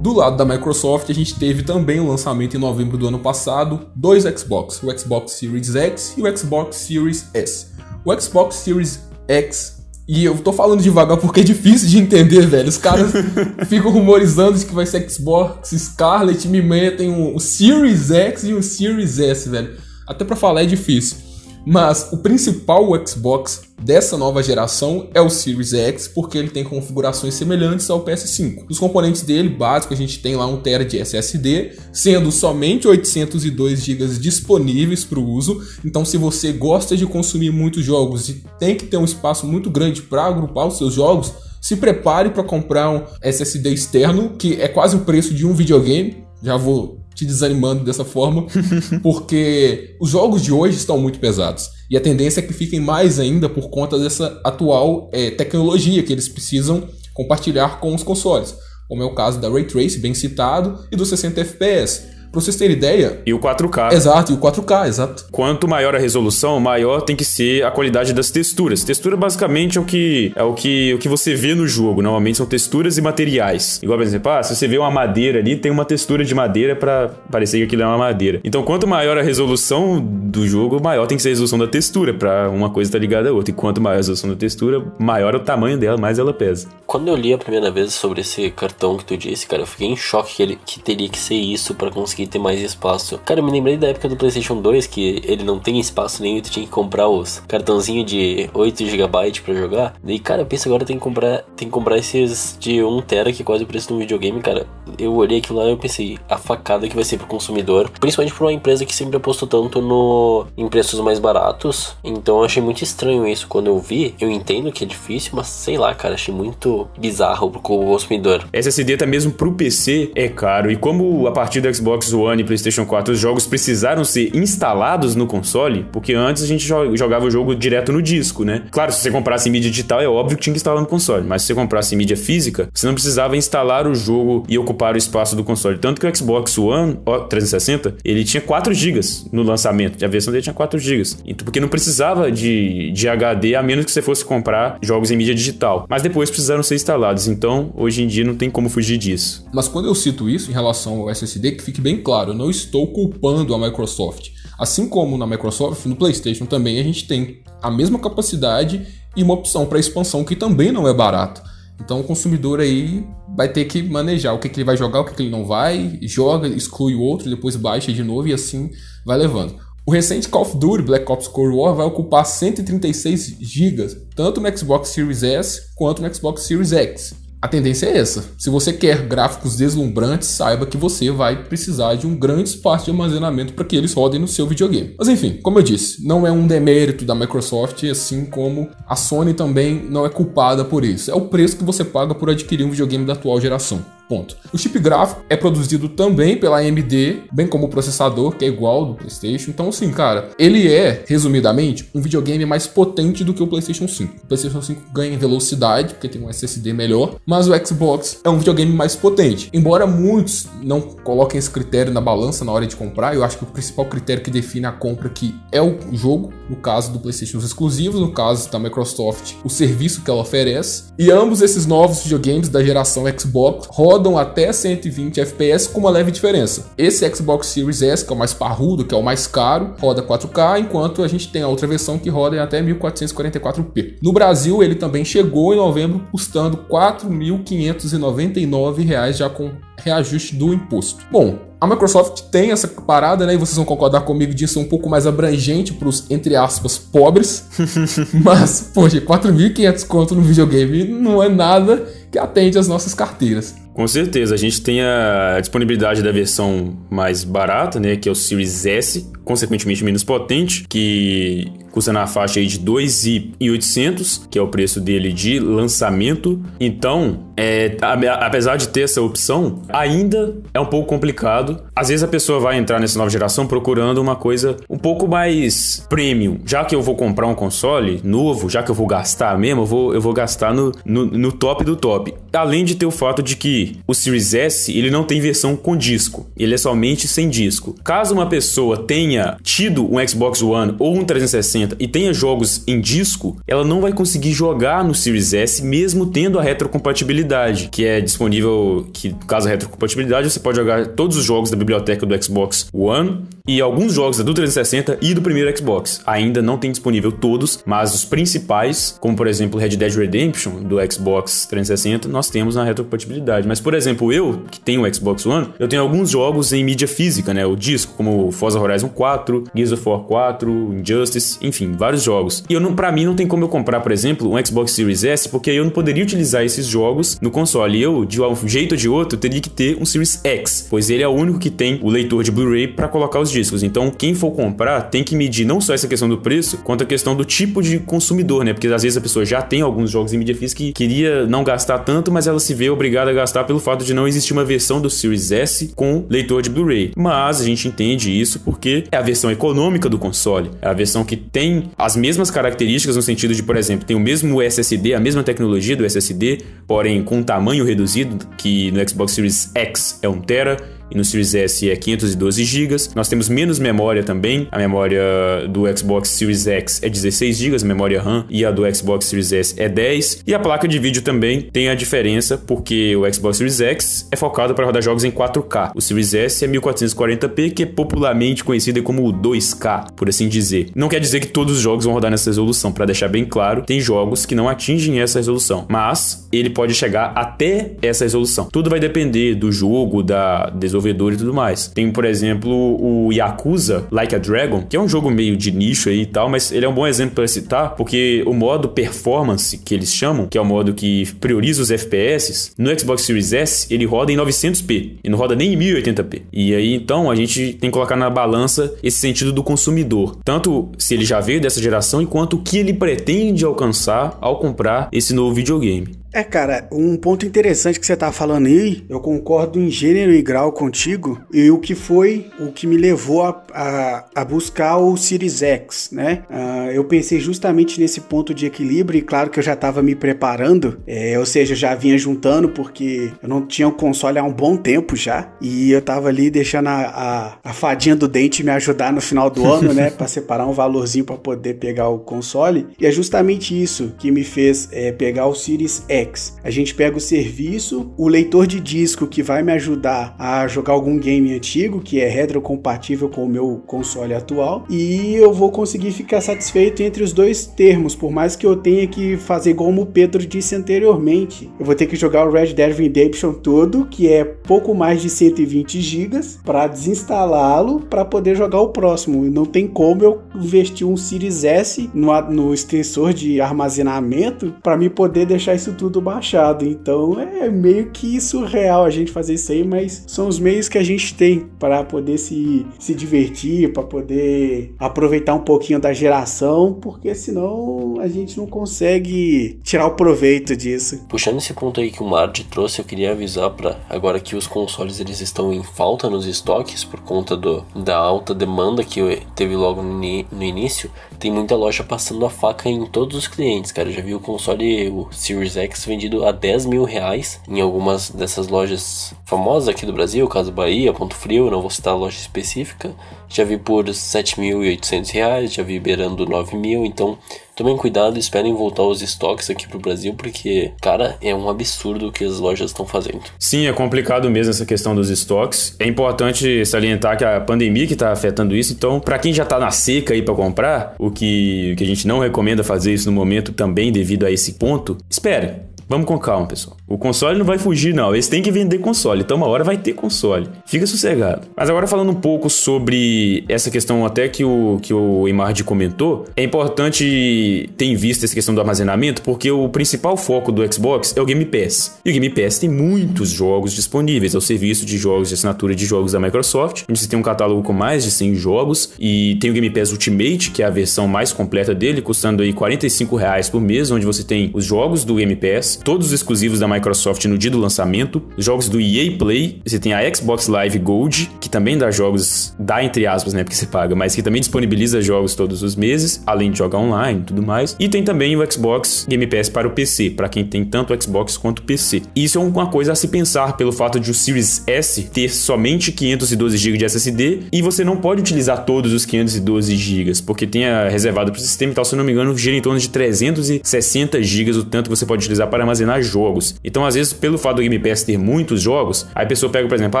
Do lado da Microsoft, a gente teve também o lançamento em novembro do ano passado, dois Xbox, o Xbox Series X e o Xbox Series S. O Xbox Series X e eu tô falando devagar porque é difícil de entender, velho. Os caras ficam rumorizando de que vai ser Xbox Scarlet, me metem o Series X e o Series S, velho. Até para falar é difícil. Mas o principal Xbox dessa nova geração é o Series X, porque ele tem configurações semelhantes ao PS5. Os componentes dele, básico, a gente tem lá 1 TB de SSD, sendo somente 802 GB disponíveis para o uso. Então, se você gosta de consumir muitos jogos e tem que ter um espaço muito grande para agrupar os seus jogos, se prepare para comprar um SSD externo, que é quase o preço de um videogame. Já vou te desanimando dessa forma, porque os jogos de hoje estão muito pesados. E a tendência é que fiquem mais ainda por conta dessa atual é, tecnologia que eles precisam compartilhar com os consoles, como é o caso da Ray Trace, bem citado, e do 60 FPS. Pra vocês terem ideia. E o 4K. Exato, e o 4K, exato. Quanto maior a resolução, maior tem que ser a qualidade das texturas. Textura basicamente é o que é o que, o que você vê no jogo. Normalmente são texturas e materiais. Igual, por exemplo, ah, se você vê uma madeira ali, tem uma textura de madeira para parecer que aquilo é uma madeira. Então, quanto maior a resolução do jogo, maior tem que ser a resolução da textura, para uma coisa estar tá ligada à outra. E quanto maior a resolução da textura, maior é o tamanho dela, mais ela pesa. Quando eu li a primeira vez sobre esse cartão que tu disse, cara, eu fiquei em choque que ele que teria que ser isso para conseguir ter mais espaço. Cara, eu me lembrei da época do PlayStation 2 que ele não tem espaço nenhum e tu tinha que comprar os cartãozinho de 8 GB para jogar. E cara, eu penso agora tem que comprar, tem que comprar esses de 1 tera que é quase o preço de um videogame, cara. Eu olhei aquilo lá e eu pensei, a facada que vai ser pro consumidor, principalmente para uma empresa que sempre apostou tanto no em preços mais baratos. Então eu achei muito estranho isso quando eu vi. Eu entendo que é difícil, mas sei lá, cara, achei muito bizarro pro consumidor. SSD tá mesmo pro PC é caro e como a partir do Xbox One e PlayStation 4 os jogos precisaram ser instalados no console, porque antes a gente jogava o jogo direto no disco, né? Claro, se você comprasse mídia digital é óbvio que tinha que instalar no console, mas se você comprasse mídia física, você não precisava instalar o jogo e ocupar o espaço do console. Tanto que o Xbox One ó, 360, ele tinha 4 GB no lançamento, a versão dele tinha 4 GB. Então, porque não precisava de, de HD a menos que você fosse comprar jogos em mídia digital. Mas depois precisaram ser instalados, então hoje em dia não tem como fugir disso. Mas quando eu cito isso em relação ao SSD, que fique bem claro, eu não estou culpando a Microsoft. Assim como na Microsoft, no PlayStation também a gente tem a mesma capacidade e uma opção para expansão que também não é barato. Então o consumidor aí vai ter que manejar o que, que ele vai jogar, o que, que ele não vai, joga, exclui o outro, depois baixa de novo e assim vai levando. O recente Call of Duty Black Ops Cold War vai ocupar 136 GB, tanto no Xbox Series S quanto no Xbox Series X. A tendência é essa. Se você quer gráficos deslumbrantes, saiba que você vai precisar de um grande espaço de armazenamento para que eles rodem no seu videogame. Mas enfim, como eu disse, não é um demérito da Microsoft, assim como a Sony também não é culpada por isso. É o preço que você paga por adquirir um videogame da atual geração. Ponto. O chip gráfico é produzido também pela AMD, bem como o processador, que é igual ao do PlayStation. Então, assim, cara, ele é, resumidamente, um videogame mais potente do que o PlayStation 5. O PlayStation 5 ganha em velocidade, porque tem um SSD melhor, mas o Xbox é um videogame mais potente. Embora muitos não coloquem esse critério na balança na hora de comprar, eu acho que o principal critério que define a compra aqui é o jogo, no caso do PlayStation os exclusivos, no caso da Microsoft, o serviço que ela oferece. E ambos esses novos videogames da geração Xbox rodam até 120 FPS com uma leve diferença. Esse Xbox Series S, que é o mais parrudo, que é o mais caro, roda 4K, enquanto a gente tem a outra versão que roda em até 1444p. No Brasil, ele também chegou em novembro custando R$ 4.599 já com reajuste do imposto. Bom, a Microsoft tem essa parada, né? E vocês vão concordar comigo disso, um pouco mais abrangente para os, entre aspas, pobres. Mas, poxa, 4.500 conto no videogame não é nada que atende às nossas carteiras. Com certeza, a gente tem a disponibilidade da versão mais barata, né, que é o Series S, consequentemente menos potente, que custa na faixa aí de 2.800, que é o preço dele de lançamento. Então, é, apesar de ter essa opção, ainda é um pouco complicado. Às vezes a pessoa vai entrar nessa nova geração procurando uma coisa um pouco mais premium. Já que eu vou comprar um console novo, já que eu vou gastar mesmo, eu vou, eu vou gastar no, no, no top do top. Além de ter o fato de que o Series S ele não tem versão com disco, ele é somente sem disco. Caso uma pessoa tenha tido um Xbox One ou um 360 360 e tenha jogos em disco, ela não vai conseguir jogar no Series S mesmo tendo a retrocompatibilidade, que é disponível, que caso da retrocompatibilidade você pode jogar todos os jogos da biblioteca do Xbox One e alguns jogos do 360 e do primeiro Xbox. Ainda não tem disponível todos, mas os principais, como por exemplo Red Dead Redemption do Xbox 360, nós temos na retrocompatibilidade. Mas por exemplo, eu que tenho o Xbox One, eu tenho alguns jogos em mídia física, né, o disco, como Forza Horizon 4, Gears of War 4, Injustice, enfim vários jogos. E eu não, para mim não tem como eu comprar, por exemplo, um Xbox Series S, porque eu não poderia utilizar esses jogos no console. Eu, de um jeito ou de outro, teria que ter um Series X, pois ele é o único que tem o leitor de Blu-ray para colocar os discos. Então, quem for comprar tem que medir não só essa questão do preço, quanto a questão do tipo de consumidor, né? Porque às vezes a pessoa já tem alguns jogos em mídia física que queria não gastar tanto, mas ela se vê obrigada a gastar pelo fato de não existir uma versão do Series S com leitor de Blu-ray. Mas a gente entende isso porque é a versão econômica do console, é a versão que tem as mesmas características no sentido de, por exemplo, tem o mesmo SSD, a mesma tecnologia do SSD, porém com um tamanho reduzido, que no Xbox Series X é 1 tera e no Series S é 512 GB. Nós temos menos memória também. A memória do Xbox Series X é 16 GB, a memória RAM, e a do Xbox Series S é 10. E a placa de vídeo também tem a diferença, porque o Xbox Series X é focado para rodar jogos em 4K. O Series S é 1440p, que é popularmente conhecido como o 2K, por assim dizer. Não quer dizer que todos os jogos vão rodar nessa resolução, para deixar bem claro, tem jogos que não atingem essa resolução, mas ele pode chegar até essa resolução. Tudo vai depender do jogo, da desenvolvedora e tudo mais. Tem, por exemplo, o Yakuza Like a Dragon, que é um jogo meio de nicho aí e tal, mas ele é um bom exemplo para citar, porque o modo performance que eles chamam, que é o modo que prioriza os FPS, no Xbox Series S ele roda em 900p e não roda nem em 1080p. E aí então a gente tem que colocar na balança esse sentido do consumidor, tanto se ele já veio dessa geração, enquanto o que ele pretende alcançar ao comprar esse novo videogame. É, cara, um ponto interessante que você tá falando aí, eu concordo em gênero e grau contigo, e o que foi o que me levou a, a, a buscar o Series X, né? Uh, eu pensei justamente nesse ponto de equilíbrio, e claro que eu já tava me preparando, é, ou seja, já vinha juntando, porque eu não tinha o console há um bom tempo já, e eu tava ali deixando a, a, a fadinha do dente me ajudar no final do ano, né? Pra separar um valorzinho para poder pegar o console, e é justamente isso que me fez é, pegar o Series X. A gente pega o serviço, o leitor de disco que vai me ajudar a jogar algum game antigo, que é retrocompatível com o meu console atual, e eu vou conseguir ficar satisfeito entre os dois termos, por mais que eu tenha que fazer como o Pedro disse anteriormente. Eu vou ter que jogar o Red Dead Redemption todo, que é pouco mais de 120 GB, para desinstalá-lo para poder jogar o próximo. Não tem como eu investir um Series S no, no extensor de armazenamento para me poder deixar isso tudo baixado. Então é meio que surreal a gente fazer isso aí, mas são os meios que a gente tem para poder se, se divertir, para poder aproveitar um pouquinho da geração, porque senão a gente não consegue tirar o proveito disso. Puxando esse ponto aí que o Mard trouxe, eu queria avisar para agora que os consoles eles estão em falta nos estoques por conta do, da alta demanda que teve logo no, no início, tem muita loja passando a faca em todos os clientes, cara. Eu já vi o console, o Series X vendido a 10 mil reais em algumas dessas lojas famosas aqui do Brasil, Casa Bahia, Ponto Frio, não vou citar a loja específica. Já vi por 7.800 reais, já vi beirando 9 mil, então tomem cuidado, esperem voltar os estoques aqui pro Brasil, porque, cara, é um absurdo o que as lojas estão fazendo. Sim, é complicado mesmo essa questão dos estoques. É importante salientar que a pandemia que tá afetando isso, então, para quem já tá na seca aí para comprar, o que, que a gente não recomenda fazer isso no momento também devido a esse ponto, espere. Vamos com calma, pessoal. O console não vai fugir, não. Eles têm que vender console, então uma hora vai ter console. Fica sossegado. Mas agora falando um pouco sobre essa questão até que o, que o Imard comentou, é importante ter em vista essa questão do armazenamento, porque o principal foco do Xbox é o Game Pass. E o Game Pass tem muitos jogos disponíveis. É o serviço de jogos de assinatura de jogos da Microsoft, onde você tem um catálogo com mais de 100 jogos. E tem o Game Pass Ultimate, que é a versão mais completa dele, custando aí 45 reais por mês, onde você tem os jogos do Game Pass todos os exclusivos da Microsoft no dia do lançamento, jogos do EA Play, você tem a Xbox Live Gold, que também dá jogos, dá entre aspas, né, porque você paga, mas que também disponibiliza jogos todos os meses, além de jogar online e tudo mais. E tem também o Xbox Game Pass para o PC, para quem tem tanto Xbox quanto PC. Isso é uma coisa a se pensar pelo fato de o Series S ter somente 512 GB de SSD e você não pode utilizar todos os 512 GB, porque tem a reservado para o sistema e tal, se eu não me engano, gira em torno de 360 GB o tanto que você pode utilizar para armazenar jogos. Então, às vezes, pelo fato do Game Pass ter muitos jogos, aí a pessoa pega, por exemplo,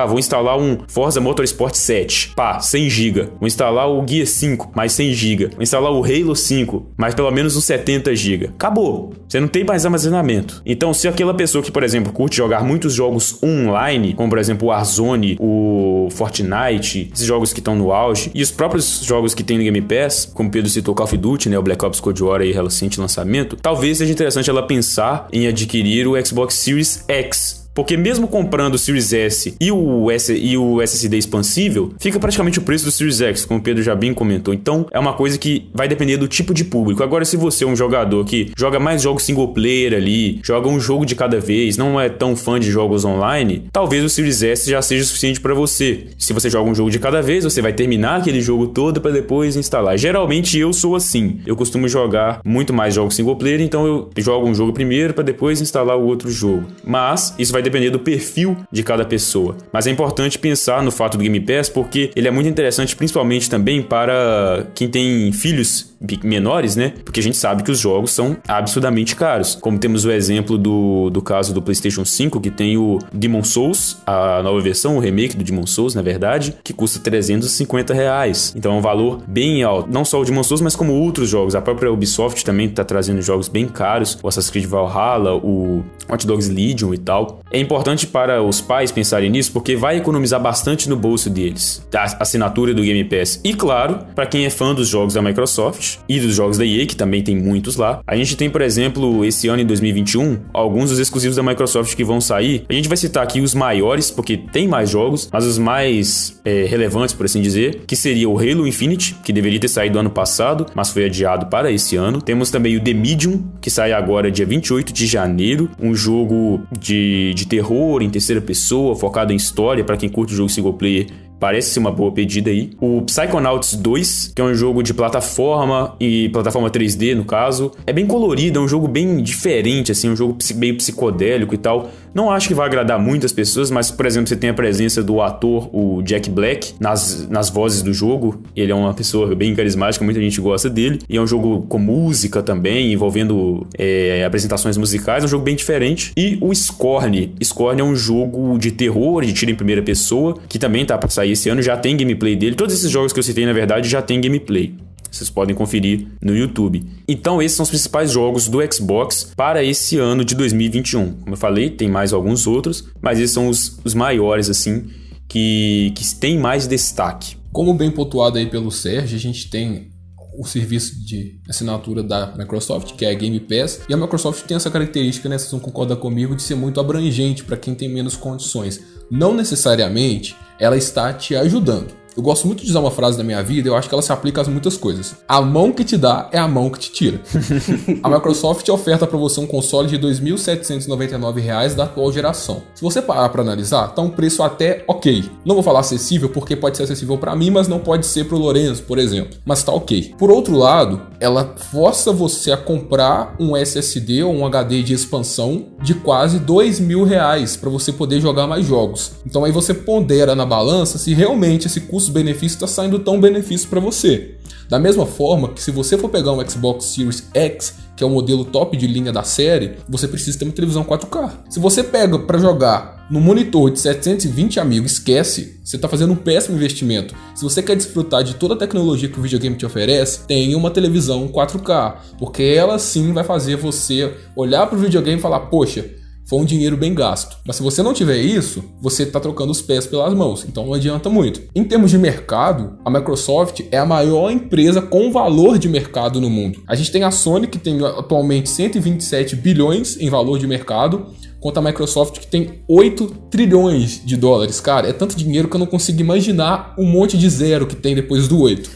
ah, vou instalar um Forza Motorsport 7, pá, 100 GB. Vou instalar o Gear 5, mais 100 GB. Vou instalar o Halo 5, mais pelo menos uns 70 GB. Acabou. Você não tem mais armazenamento. Então, se aquela pessoa que, por exemplo, curte jogar muitos jogos online, como por exemplo o Warzone, o Fortnite, esses jogos que estão no auge, e os próprios jogos que tem no Game Pass, como Pedro citou Call of Duty, né, o Black Ops Cold War aí recente lançamento, talvez seja interessante ela pensar em adquirir o Xbox Series X porque mesmo comprando o Series S e o, S, e o SSD expansível, fica praticamente o preço do Series X, como o Pedro já bem comentou. Então, é uma coisa que vai depender do tipo de público. Agora, se você é um jogador que joga mais jogos single player ali, joga um jogo de cada vez, não é tão fã de jogos online, talvez o Series S já seja suficiente para você. Se você joga um jogo de cada vez, você vai terminar aquele jogo todo para depois instalar. Geralmente eu sou assim. Eu costumo jogar muito mais jogos single player, então eu jogo um jogo primeiro para depois instalar o outro jogo. Mas isso vai depender do perfil de cada pessoa. Mas é importante pensar no fato do Game Pass porque ele é muito interessante, principalmente também para quem tem filhos menores, né? Porque a gente sabe que os jogos são absurdamente caros. Como temos o exemplo do, do caso do PlayStation 5, que tem o Demon Souls, a nova versão, o remake do Demon Souls, na verdade, que custa 350 reais. Então é um valor bem alto. Não só o Demon Souls, mas como outros jogos. A própria Ubisoft também está trazendo jogos bem caros. O Assassin's Creed Valhalla, o Hot Dogs Legion e tal. É importante para os pais pensarem nisso, porque vai economizar bastante no bolso deles. A assinatura do Game Pass. E claro, para quem é fã dos jogos da Microsoft, e dos jogos da EA, que também tem muitos lá. A gente tem, por exemplo, esse ano em 2021, alguns dos exclusivos da Microsoft que vão sair. A gente vai citar aqui os maiores, porque tem mais jogos, mas os mais é, relevantes, por assim dizer, que seria o Halo Infinite, que deveria ter saído ano passado, mas foi adiado para esse ano. Temos também o The Medium, que sai agora dia 28 de janeiro, um jogo de, de terror em terceira pessoa, focado em história, para quem curte o jogo single player Parece ser uma boa pedida aí. O Psychonauts 2, que é um jogo de plataforma e plataforma 3D no caso. É bem colorido, é um jogo bem diferente, assim, um jogo meio psicodélico e tal. Não acho que vai agradar muitas pessoas, mas, por exemplo, você tem a presença do ator, o Jack Black, nas, nas vozes do jogo. Ele é uma pessoa bem carismática, muita gente gosta dele. E é um jogo com música também, envolvendo é, apresentações musicais. É um jogo bem diferente. E o Scorn. Scorn é um jogo de terror, de tiro em primeira pessoa, que também tá pra sair esse ano, já tem gameplay dele. Todos esses jogos que eu citei, na verdade, já tem gameplay. Vocês podem conferir no YouTube. Então, esses são os principais jogos do Xbox para esse ano de 2021. Como eu falei, tem mais alguns outros, mas esses são os, os maiores, assim, que, que têm mais destaque. Como bem pontuado aí pelo Sérgio, a gente tem o serviço de assinatura da Microsoft, que é a Game Pass, e a Microsoft tem essa característica, né, vocês vão concordar comigo, de ser muito abrangente para quem tem menos condições. Não necessariamente ela está te ajudando. Eu gosto muito de usar uma frase na minha vida, eu acho que ela se aplica a muitas coisas. A mão que te dá é a mão que te tira. a Microsoft oferta para você um console de R$ 2.799 da atual geração. Se você parar para analisar, tá um preço até ok. Não vou falar acessível porque pode ser acessível para mim, mas não pode ser para o Lorenzo, por exemplo. Mas tá ok. Por outro lado, ela força você a comprar um SSD ou um HD de expansão de quase dois mil reais para você poder jogar mais jogos. Então aí você pondera na balança se realmente esse custo custo-benefício está saindo tão benefício para você. Da mesma forma que se você for pegar um Xbox Series X, que é o modelo top de linha da série, você precisa ter uma televisão 4K. Se você pega para jogar no monitor de 720 amigos, esquece, você está fazendo um péssimo investimento. Se você quer desfrutar de toda a tecnologia que o videogame te oferece, tenha uma televisão 4K, porque ela sim vai fazer você olhar para o videogame e falar: "Poxa, foi um dinheiro bem gasto. Mas se você não tiver isso, você está trocando os pés pelas mãos, então não adianta muito. Em termos de mercado, a Microsoft é a maior empresa com valor de mercado no mundo. A gente tem a Sony, que tem atualmente 127 bilhões em valor de mercado, quanto a Microsoft que tem 8 trilhões de dólares. Cara, é tanto dinheiro que eu não consigo imaginar um monte de zero que tem depois do 8.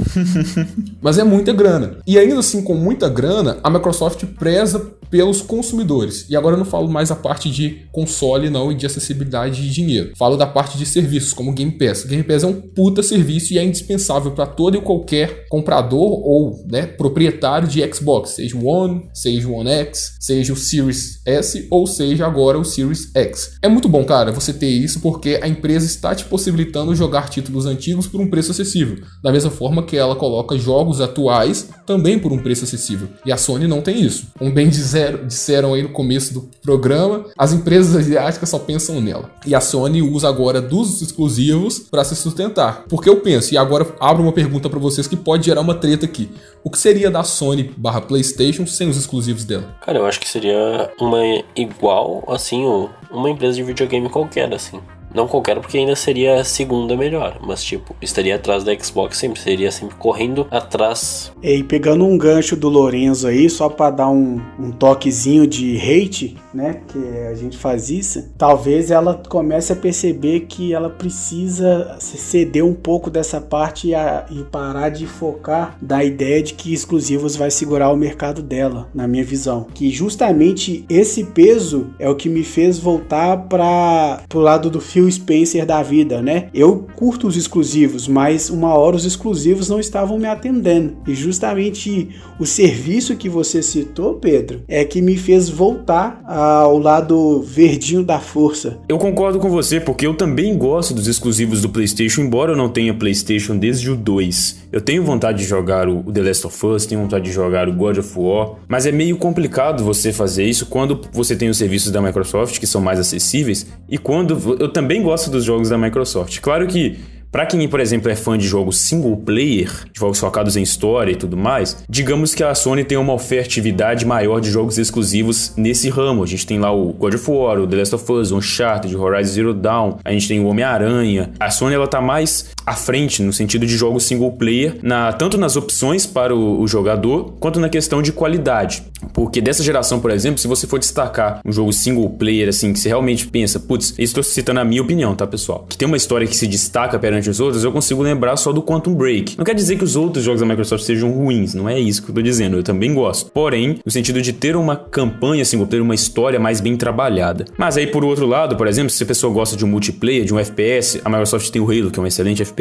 Mas é muita grana. E ainda assim, com muita grana, a Microsoft preza pelos consumidores. E agora eu não falo mais a parte de console não e de acessibilidade de dinheiro. Falo da parte de serviços, como Game Pass. Game Pass é um puta serviço e é indispensável para todo e qualquer comprador ou né, proprietário de Xbox, seja o One, seja o One X, seja o Series S ou seja agora o Series X. É muito bom, cara, você ter isso porque a empresa está te possibilitando jogar títulos antigos por um preço acessível. Da mesma forma que ela coloca jogos atuais também por um preço acessível. E a Sony não tem isso. Um bem disseram, aí no começo do programa, as empresas asiáticas só pensam nela. E a Sony usa agora dos exclusivos para se sustentar. Porque eu penso, e agora abro uma pergunta para vocês que pode gerar uma treta aqui. O que seria da Sony barra PlayStation sem os exclusivos dela? Cara, eu acho que seria uma igual, assim, uma empresa de videogame qualquer, assim. Não qualquer, porque ainda seria a segunda melhor. Mas, tipo, estaria atrás da Xbox sempre. Seria sempre correndo atrás. E pegando um gancho do Lorenzo aí, só para dar um, um toquezinho de hate, né? Que a gente faz isso. Talvez ela comece a perceber que ela precisa ceder um pouco dessa parte e, a, e parar de focar da ideia de que exclusivos vai segurar o mercado dela, na minha visão. Que justamente esse peso é o que me fez voltar para pro lado do filme Phil Spencer da vida, né? Eu curto os exclusivos, mas uma hora os exclusivos não estavam me atendendo. E justamente o serviço que você citou, Pedro, é que me fez voltar ao lado verdinho da força. Eu concordo com você, porque eu também gosto dos exclusivos do PlayStation, embora eu não tenha PlayStation desde o 2. Eu tenho vontade de jogar o The Last of Us, tenho vontade de jogar o God of War, mas é meio complicado você fazer isso quando você tem os serviços da Microsoft que são mais acessíveis e quando eu também gosto dos jogos da Microsoft. Claro que para quem, por exemplo, é fã de jogos single player, de jogos focados em história e tudo mais, digamos que a Sony tem uma ofertividade maior de jogos exclusivos nesse ramo. A gente tem lá o God of War, o The Last of Us, o Uncharted, Horizon Zero Dawn, a gente tem o Homem-Aranha. A Sony ela tá mais à frente no sentido de jogos single player, na, tanto nas opções para o, o jogador, quanto na questão de qualidade. Porque dessa geração, por exemplo, se você for destacar um jogo single player, assim, que você realmente pensa, putz, estou citando a minha opinião, tá, pessoal? Que tem uma história que se destaca perante os outros, eu consigo lembrar só do Quantum Break. Não quer dizer que os outros jogos da Microsoft sejam ruins, não é isso que eu tô dizendo, eu também gosto. Porém, no sentido de ter uma campanha single player, uma história mais bem trabalhada. Mas aí, por outro lado, por exemplo, se a pessoa gosta de um multiplayer, de um FPS, a Microsoft tem o Halo, que é um excelente FPS,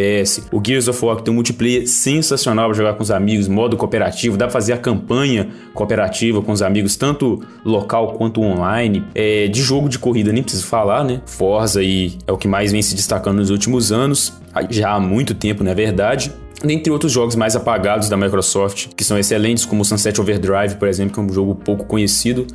o Gears of War, tem um multiplayer sensacional para jogar com os amigos, modo cooperativo, dá pra fazer a campanha cooperativa com os amigos, tanto local quanto online. É, de jogo de corrida, nem preciso falar, né? Forza é o que mais vem se destacando nos últimos anos já há muito tempo, na é verdade. Dentre outros jogos mais apagados da Microsoft, que são excelentes, como Sunset Overdrive, por exemplo, que é um jogo pouco conhecido,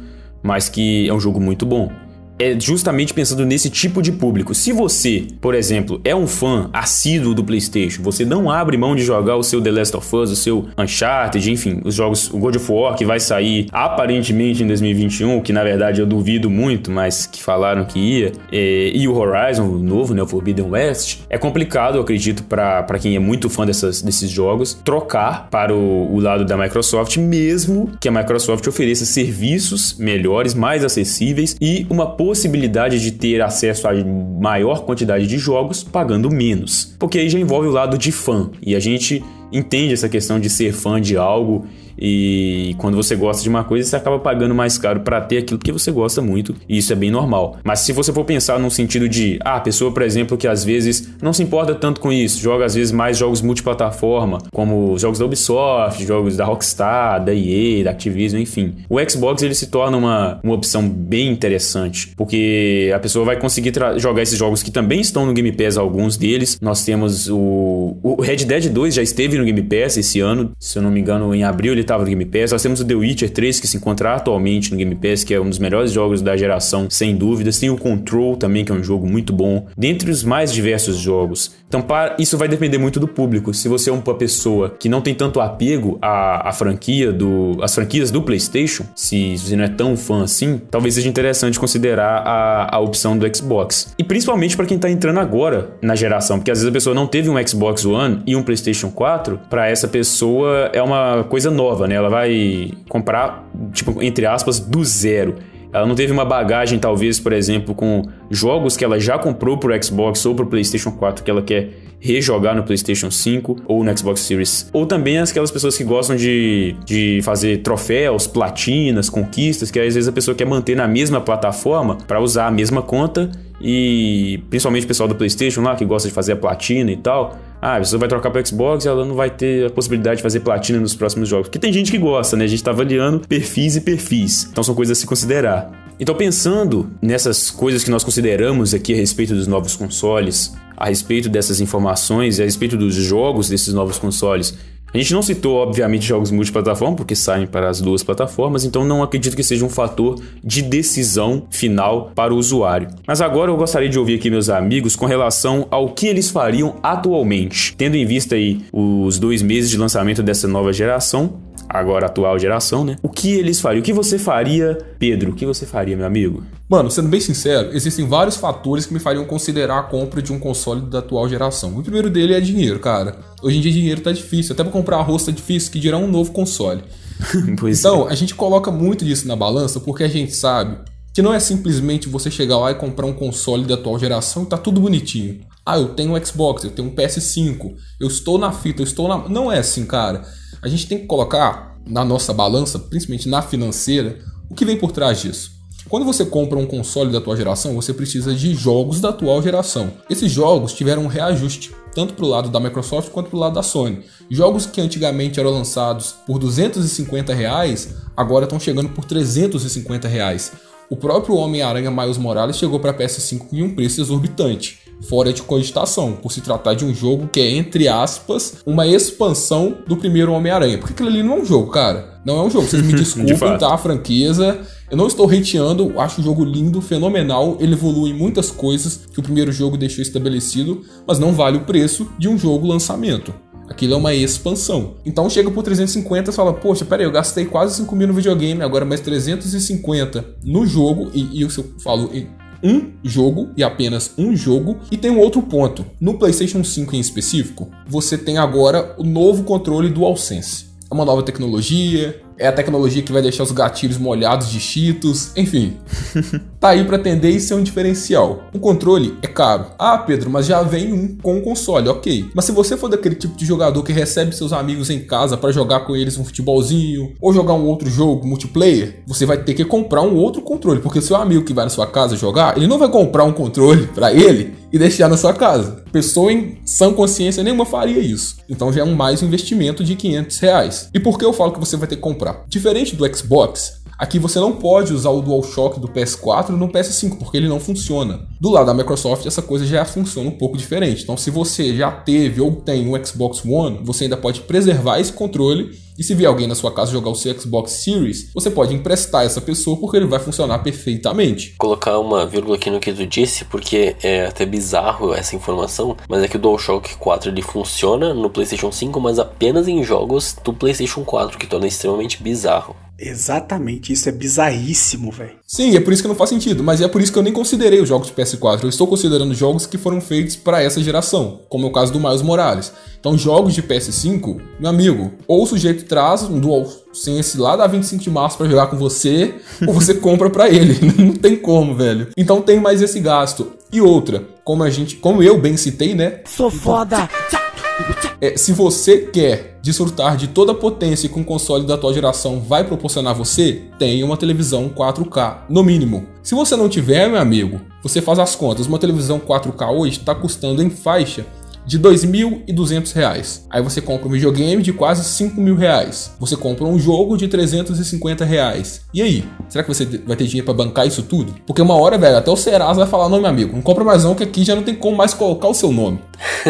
mas que é um jogo muito bom é justamente pensando nesse tipo de público. Se você, por exemplo, é um fã assíduo do PlayStation, você não abre mão de jogar o seu The Last of Us, o seu Uncharted, enfim, os jogos, o God of War que vai sair aparentemente em 2021, que na verdade eu duvido muito, mas que falaram que ia, é, e o Horizon, o novo, né, o Forbidden West, é complicado, eu acredito, para quem é muito fã dessas, desses jogos, trocar para o, o lado da Microsoft, mesmo que a Microsoft ofereça serviços melhores, mais acessíveis e uma possibilidade de ter acesso a maior quantidade de jogos pagando menos. Porque aí já envolve o lado de fã. E a gente entende essa questão de ser fã de algo e quando você gosta de uma coisa, você acaba pagando mais caro para ter aquilo que você gosta muito, e isso é bem normal. Mas se você for pensar num sentido de, ah, a pessoa, por exemplo, que às vezes não se importa tanto com isso, joga às vezes mais jogos multiplataforma, como jogos da Ubisoft, jogos da Rockstar, da EA, da Activision, enfim. O Xbox ele se torna uma, uma opção bem interessante, porque a pessoa vai conseguir jogar esses jogos que também estão no Game Pass, alguns deles. Nós temos o, o Red Dead 2 já esteve no Game Pass esse ano, se eu não me engano, em abril ele estava no Game Pass. Nós temos o The Witcher 3 que se encontra atualmente no Game Pass, que é um dos melhores jogos da geração, sem dúvidas. Tem o Control também, que é um jogo muito bom, dentre os mais diversos jogos. Então, para, isso vai depender muito do público. Se você é uma pessoa que não tem tanto apego à, à franquia do, às franquias do PlayStation, se você não é tão fã assim, talvez seja interessante considerar a, a opção do Xbox. E principalmente para quem está entrando agora na geração, porque às vezes a pessoa não teve um Xbox One e um PlayStation 4, para essa pessoa é uma coisa nova, né? Ela vai comprar, tipo, entre aspas, do zero. Ela não teve uma bagagem, talvez, por exemplo, com jogos que ela já comprou pro Xbox ou pro PlayStation 4 que ela quer rejogar no PlayStation 5 ou no Xbox Series. Ou também aquelas pessoas que gostam de, de fazer troféus, platinas, conquistas, que às vezes a pessoa quer manter na mesma plataforma para usar a mesma conta e principalmente o pessoal do PlayStation lá que gosta de fazer a platina e tal. Ah, pessoa vai trocar para Xbox e ela não vai ter a possibilidade de fazer platina nos próximos jogos. Porque tem gente que gosta, né? A gente tá avaliando perfis e perfis. Então são coisas a se considerar. Então, pensando nessas coisas que nós consideramos aqui a respeito dos novos consoles, a respeito dessas informações e a respeito dos jogos desses novos consoles, a gente não citou, obviamente, jogos multiplataforma, porque saem para as duas plataformas, então não acredito que seja um fator de decisão final para o usuário. Mas agora eu gostaria de ouvir aqui meus amigos com relação ao que eles fariam atualmente, tendo em vista aí os dois meses de lançamento dessa nova geração, agora atual geração, né? O que eles fariam? O que você faria, Pedro? O que você faria, meu amigo? Mano, sendo bem sincero, existem vários fatores que me fariam considerar a compra de um console da atual geração. O primeiro dele é dinheiro, cara. Hoje em dia dinheiro tá difícil, até pra comprar arroz tá difícil, que dirá um novo console. então, é. a gente coloca muito disso na balança porque a gente sabe que não é simplesmente você chegar lá e comprar um console da atual geração e tá tudo bonitinho. Ah, eu tenho um Xbox, eu tenho um PS5, eu estou na fita, eu estou na. Não é assim, cara. A gente tem que colocar na nossa balança, principalmente na financeira, o que vem por trás disso. Quando você compra um console da atual geração, você precisa de jogos da atual geração. Esses jogos tiveram um reajuste, tanto para o lado da Microsoft quanto para o lado da Sony. Jogos que antigamente eram lançados por 250 reais, agora estão chegando por 350 reais. O próprio Homem-Aranha Miles Morales chegou para PS5 em um preço exorbitante fora de cogitação, por se tratar de um jogo que é, entre aspas, uma expansão do primeiro Homem-Aranha. Porque aquilo ali não é um jogo, cara. Não é um jogo. Vocês me desculpem, de tá? A franqueza. Eu não estou hateando, acho o jogo lindo, fenomenal. Ele evolui em muitas coisas que o primeiro jogo deixou estabelecido, mas não vale o preço de um jogo lançamento. Aquilo é uma expansão. Então chega por 350 e fala, poxa, peraí, eu gastei quase 5 mil no videogame, agora mais 350 no jogo, e, e eu falo um jogo e apenas um jogo. E tem um outro ponto. No PlayStation 5 em específico, você tem agora o novo controle DualSense. É uma nova tecnologia, é a tecnologia que vai deixar os gatilhos molhados de cheetos, enfim. tá aí para atender e ser um diferencial. O controle é caro. Ah, Pedro, mas já vem um com o console, ok. Mas se você for daquele tipo de jogador que recebe seus amigos em casa para jogar com eles um futebolzinho ou jogar um outro jogo multiplayer, você vai ter que comprar um outro controle, porque o seu amigo que vai na sua casa jogar, ele não vai comprar um controle para ele e deixar na sua casa. Pessoa em sã consciência nenhuma faria isso. Então já é um mais investimento de 500 reais. E por que eu falo que você vai ter que comprar? Diferente do Xbox, Aqui você não pode usar o DualShock do PS4 no PS5, porque ele não funciona. Do lado da Microsoft, essa coisa já funciona um pouco diferente. Então, se você já teve ou tem um Xbox One, você ainda pode preservar esse controle e se vier alguém na sua casa jogar o seu Xbox Series, você pode emprestar essa pessoa porque ele vai funcionar perfeitamente. Colocar uma vírgula aqui no que tu disse, porque é até bizarro essa informação, mas é que o DualShock 4 ele funciona no PlayStation 5, mas apenas em jogos do PlayStation 4, que torna extremamente bizarro. Exatamente, isso é bizarríssimo, velho. Sim, é por isso que não faz sentido, mas é por isso que eu nem considerei os jogos de PS4. Eu estou considerando jogos que foram feitos para essa geração, como é o caso do Miles Morales. Então, jogos de PS5, meu amigo, ou o sujeito traz um DualSense lá da 25 de março para jogar com você, ou você compra para ele. Não tem como, velho. Então tem mais esse gasto. E outra, como a gente, como eu bem citei, né? Sou foda. É, se você quer desfrutar de toda a potência que um console da atual geração vai proporcionar a você, tenha uma televisão 4K, no mínimo. Se você não tiver, meu amigo, você faz as contas. Uma televisão 4K hoje está custando em faixa de R$ 2.200. Aí você compra um videogame de quase 5.000 reais. Você compra um jogo de 350 reais. E aí? Será que você vai ter dinheiro para bancar isso tudo? Porque uma hora, velho, até o Serasa vai falar, não, meu amigo, não compra mais não, que aqui já não tem como mais colocar o seu nome.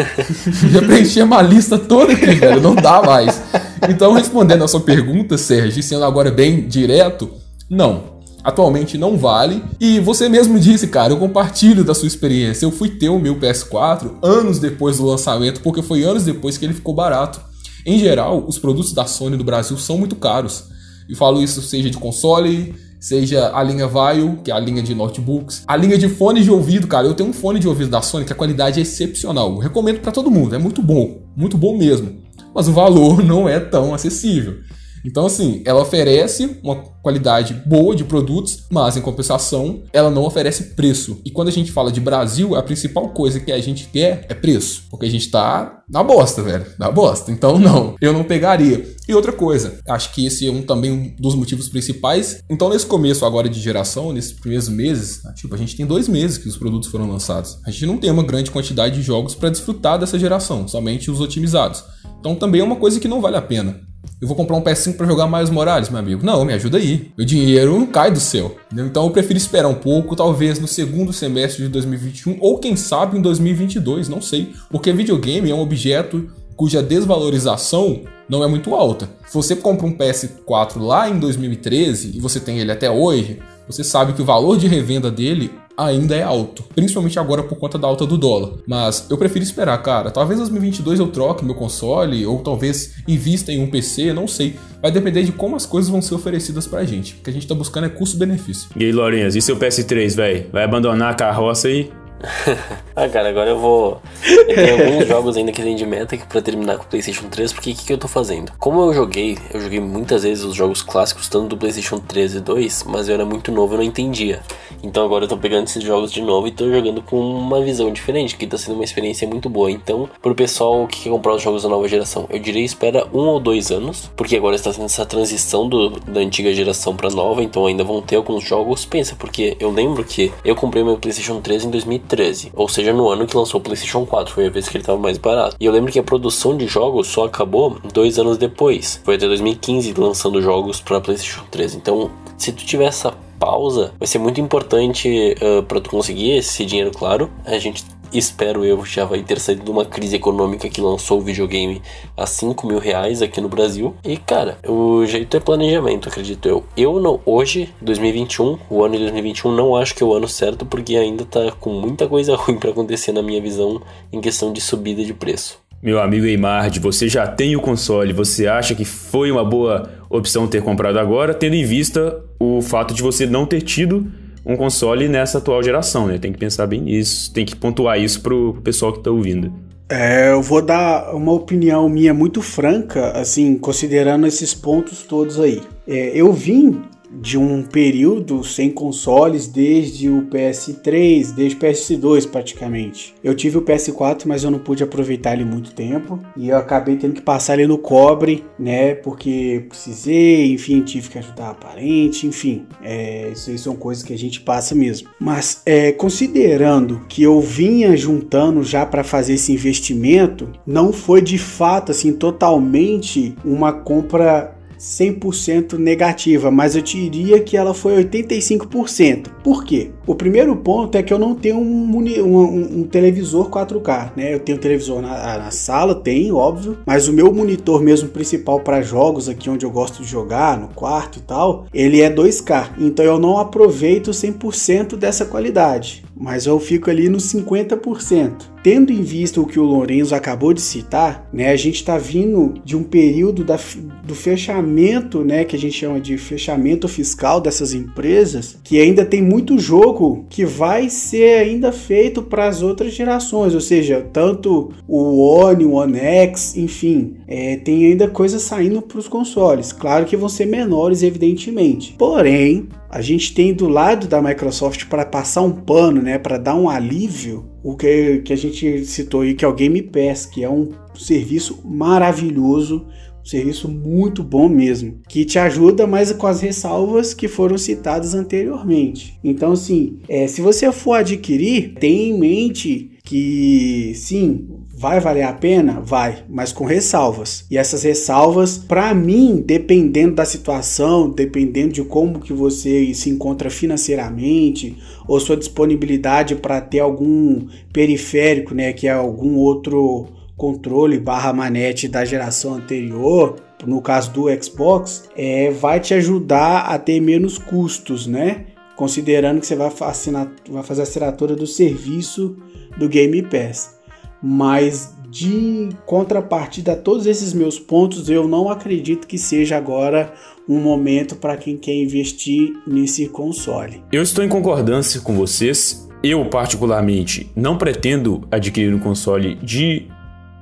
já preenchi uma lista toda aqui, velho, não dá mais. Então, respondendo a sua pergunta, Sérgio, sendo agora bem direto, não atualmente não vale. E você mesmo disse, cara, eu compartilho da sua experiência. Eu fui ter o meu PS4 anos depois do lançamento, porque foi anos depois que ele ficou barato. Em geral, os produtos da Sony no Brasil são muito caros. E falo isso seja de console, seja a linha Vaio, que é a linha de notebooks, a linha de fones de ouvido, cara. Eu tenho um fone de ouvido da Sony que a qualidade é excepcional. Eu recomendo para todo mundo, é muito bom, muito bom mesmo. Mas o valor não é tão acessível. Então, assim, ela oferece uma qualidade boa de produtos, mas em compensação, ela não oferece preço. E quando a gente fala de Brasil, a principal coisa que a gente quer é preço. Porque a gente tá na bosta, velho. Na bosta. Então, não, eu não pegaria. E outra coisa, acho que esse é um, também um dos motivos principais. Então, nesse começo agora de geração, nesses primeiros meses, né, tipo, a gente tem dois meses que os produtos foram lançados. A gente não tem uma grande quantidade de jogos para desfrutar dessa geração, somente os otimizados. Então, também é uma coisa que não vale a pena. Eu vou comprar um PS5 para jogar mais Morales, meu amigo. Não, me ajuda aí. Meu dinheiro não cai do céu. Então eu prefiro esperar um pouco, talvez no segundo semestre de 2021 ou quem sabe em 2022, não sei. Porque videogame é um objeto cuja desvalorização não é muito alta. Se você compra um PS4 lá em 2013 e você tem ele até hoje, você sabe que o valor de revenda dele ainda é alto, principalmente agora por conta da alta do dólar. Mas eu prefiro esperar, cara. Talvez em 2022 eu troque meu console ou talvez invista em um PC, não sei. Vai depender de como as coisas vão ser oferecidas pra gente. O que a gente tá buscando é custo-benefício. E aí, Lourenço, e seu PS3, velho? Vai abandonar a carroça aí? ah, cara, agora eu vou. Eu tenho alguns jogos ainda que tem de meta pra terminar com o PlayStation 3, porque o que, que eu tô fazendo? Como eu joguei, eu joguei muitas vezes os jogos clássicos, tanto do PlayStation 3 e 2, mas eu era muito novo, eu não entendia. Então agora eu tô pegando esses jogos de novo e tô jogando com uma visão diferente, que tá sendo uma experiência muito boa. Então, pro pessoal que quer comprar os jogos da nova geração, eu diria espera um ou dois anos, porque agora está tendo essa transição do, da antiga geração pra nova, então ainda vão ter alguns jogos. Pensa, porque eu lembro que eu comprei meu PlayStation 3 em 2013, ou seja, no ano que lançou o PlayStation 4, foi a vez que ele tava mais barato. E eu lembro que a produção de jogos só acabou dois anos depois, foi até 2015 lançando jogos para PlayStation 3. Então, se tu tiver essa pausa vai ser muito importante uh, para tu conseguir esse dinheiro, claro. A gente espero eu, já vai ter saído de uma crise econômica que lançou o videogame a 5 mil reais aqui no Brasil. E cara, o jeito é planejamento, acredito eu. Eu não, hoje, 2021, o ano de 2021, não acho que é o ano certo, porque ainda tá com muita coisa ruim para acontecer na minha visão em questão de subida de preço. Meu amigo Eimard, você já tem o console, você acha que foi uma boa opção ter comprado agora, tendo em vista o fato de você não ter tido um console nessa atual geração, né? Tem que pensar bem nisso, tem que pontuar isso pro pessoal que tá ouvindo. É, eu vou dar uma opinião minha muito franca, assim, considerando esses pontos todos aí. É, eu vim de um período sem consoles desde o PS3, desde o PS2 praticamente. Eu tive o PS4, mas eu não pude aproveitar ele muito tempo e eu acabei tendo que passar ele no cobre, né? Porque precisei, enfim, tive que ajudar a parente, enfim, é, isso aí são coisas que a gente passa mesmo. Mas é, considerando que eu vinha juntando já para fazer esse investimento, não foi de fato assim totalmente uma compra 100% negativa, mas eu diria que ela foi 85%. Por quê? O primeiro ponto é que eu não tenho um, um, um televisor 4K, né? Eu tenho um televisor na, na, sala, tem, óbvio, mas o meu monitor mesmo principal para jogos aqui onde eu gosto de jogar, no quarto e tal, ele é 2K. Então eu não aproveito 100% dessa qualidade, mas eu fico ali no 50%. Tendo em vista o que o Lourenço acabou de citar, né, a gente está vindo de um período da, do fechamento, né, que a gente chama de fechamento fiscal dessas empresas, que ainda tem muito jogo que vai ser ainda feito para as outras gerações, ou seja, tanto o One, o One X, enfim, é, tem ainda coisas saindo para os consoles. Claro que vão ser menores, evidentemente. Porém, a gente tem do lado da Microsoft para passar um pano, né, para dar um alívio, o que, que a gente citou aí, que é o Game Pass, que é um serviço maravilhoso, um serviço muito bom mesmo, que te ajuda, mas com as ressalvas que foram citadas anteriormente. Então, assim, é, se você for adquirir, tenha em mente que sim, Vai valer a pena? Vai, mas com ressalvas. E essas ressalvas, para mim, dependendo da situação, dependendo de como que você se encontra financeiramente ou sua disponibilidade para ter algum periférico, né, que é algum outro controle barra manete da geração anterior, no caso do Xbox, é, vai te ajudar a ter menos custos, né? Considerando que você vai, assinar, vai fazer a assinatura do serviço do Game Pass mas de contrapartida a todos esses meus pontos, eu não acredito que seja agora um momento para quem quer investir nesse console. Eu estou em concordância com vocês. Eu, particularmente, não pretendo adquirir um console de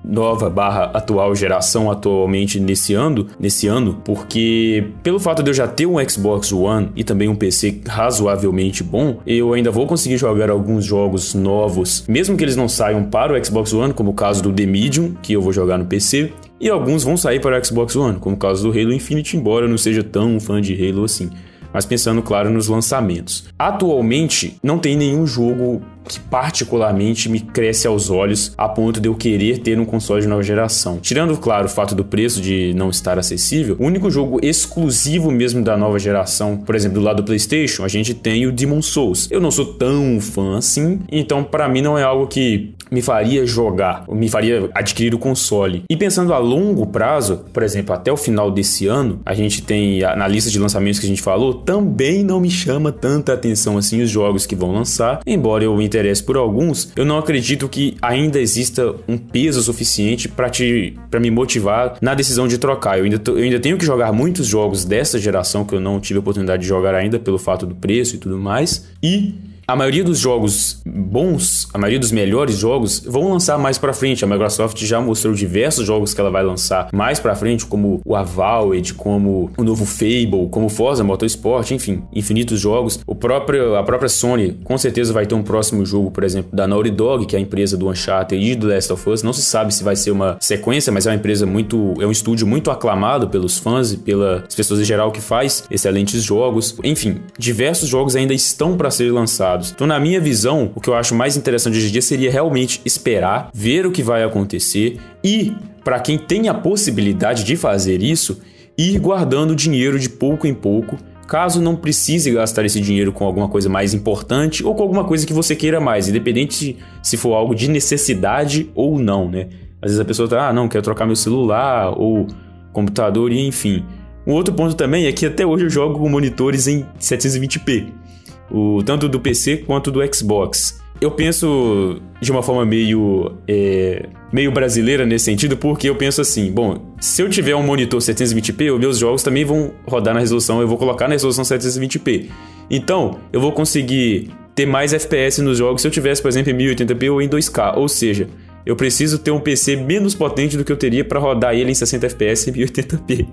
nova barra atual geração atualmente nesse ano, nesse ano, porque pelo fato de eu já ter um Xbox One e também um PC razoavelmente bom, eu ainda vou conseguir jogar alguns jogos novos, mesmo que eles não saiam para o Xbox One, como o caso do The Medium, que eu vou jogar no PC, e alguns vão sair para o Xbox One, como o caso do Halo Infinite, embora eu não seja tão fã de Halo assim mas pensando, claro, nos lançamentos. Atualmente, não tem nenhum jogo que particularmente me cresce aos olhos a ponto de eu querer ter um console de nova geração. Tirando, claro, o fato do preço de não estar acessível, o único jogo exclusivo mesmo da nova geração, por exemplo, do lado do PlayStation, a gente tem o Demon Souls. Eu não sou tão fã assim, então para mim não é algo que me faria jogar, me faria adquirir o console. E pensando a longo prazo, por exemplo, até o final desse ano, a gente tem na lista de lançamentos que a gente falou, também não me chama tanta atenção assim os jogos que vão lançar, embora eu me interesse por alguns, eu não acredito que ainda exista um peso suficiente para te para me motivar na decisão de trocar. Eu ainda, tô, eu ainda tenho que jogar muitos jogos dessa geração que eu não tive a oportunidade de jogar ainda pelo fato do preço e tudo mais. E a maioria dos jogos bons, a maioria dos melhores jogos vão lançar mais para frente. A Microsoft já mostrou diversos jogos que ela vai lançar mais para frente, como o Avowed, como o novo Fable, como Forza Motorsport, enfim, infinitos jogos. O próprio, a própria Sony com certeza vai ter um próximo jogo, por exemplo, da Naughty Dog, que é a empresa do Uncharted e do Last of Us. Não se sabe se vai ser uma sequência, mas é uma empresa muito, é um estúdio muito aclamado pelos fãs e pelas pessoas em geral que faz excelentes jogos. Enfim, diversos jogos ainda estão para ser lançados. Então, na minha visão, o que eu acho mais interessante hoje em dia seria realmente esperar, ver o que vai acontecer e, para quem tem a possibilidade de fazer isso, ir guardando dinheiro de pouco em pouco caso não precise gastar esse dinheiro com alguma coisa mais importante ou com alguma coisa que você queira mais, independente se for algo de necessidade ou não, né? Às vezes a pessoa tá, ah, não, quero trocar meu celular ou computador e enfim. Um outro ponto também é que até hoje eu jogo com monitores em 720p, o, tanto do PC quanto do Xbox. Eu penso de uma forma meio, é, meio brasileira nesse sentido, porque eu penso assim: bom, se eu tiver um monitor 720p, os meus jogos também vão rodar na resolução, eu vou colocar na resolução 720p. Então, eu vou conseguir ter mais FPS nos jogos se eu tivesse, por exemplo, em 1080p ou em 2K. Ou seja, eu preciso ter um PC menos potente do que eu teria para rodar ele em 60 FPS e 1080p.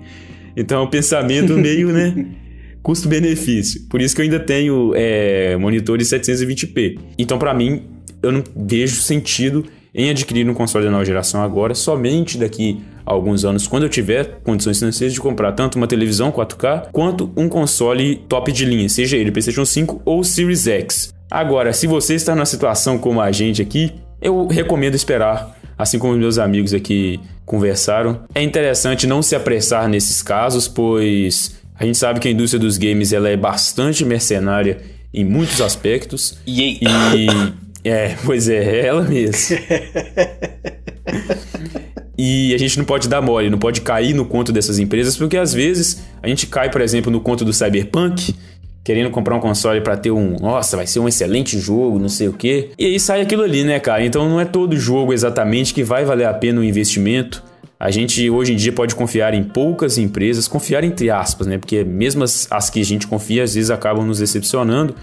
Então é um pensamento meio, né? Custo-benefício. Por isso que eu ainda tenho é, monitores 720p. Então, para mim, eu não vejo sentido em adquirir um console da nova geração agora, somente daqui a alguns anos, quando eu tiver condições financeiras de comprar tanto uma televisão 4K quanto um console top de linha, seja ele PlayStation 5 ou Series X. Agora, se você está na situação como a gente aqui, eu recomendo esperar, assim como meus amigos aqui conversaram. É interessante não se apressar nesses casos, pois a gente sabe que a indústria dos games ela é bastante mercenária em muitos aspectos. E, e é, pois é, é ela mesmo. E a gente não pode dar mole, não pode cair no conto dessas empresas, porque às vezes a gente cai, por exemplo, no conto do Cyberpunk, querendo comprar um console para ter um, nossa, vai ser um excelente jogo, não sei o quê. E aí sai aquilo ali, né, cara? Então não é todo jogo exatamente que vai valer a pena o investimento. A gente hoje em dia pode confiar em poucas empresas, confiar entre aspas, né? Porque mesmo as, as que a gente confia às vezes acabam nos decepcionando.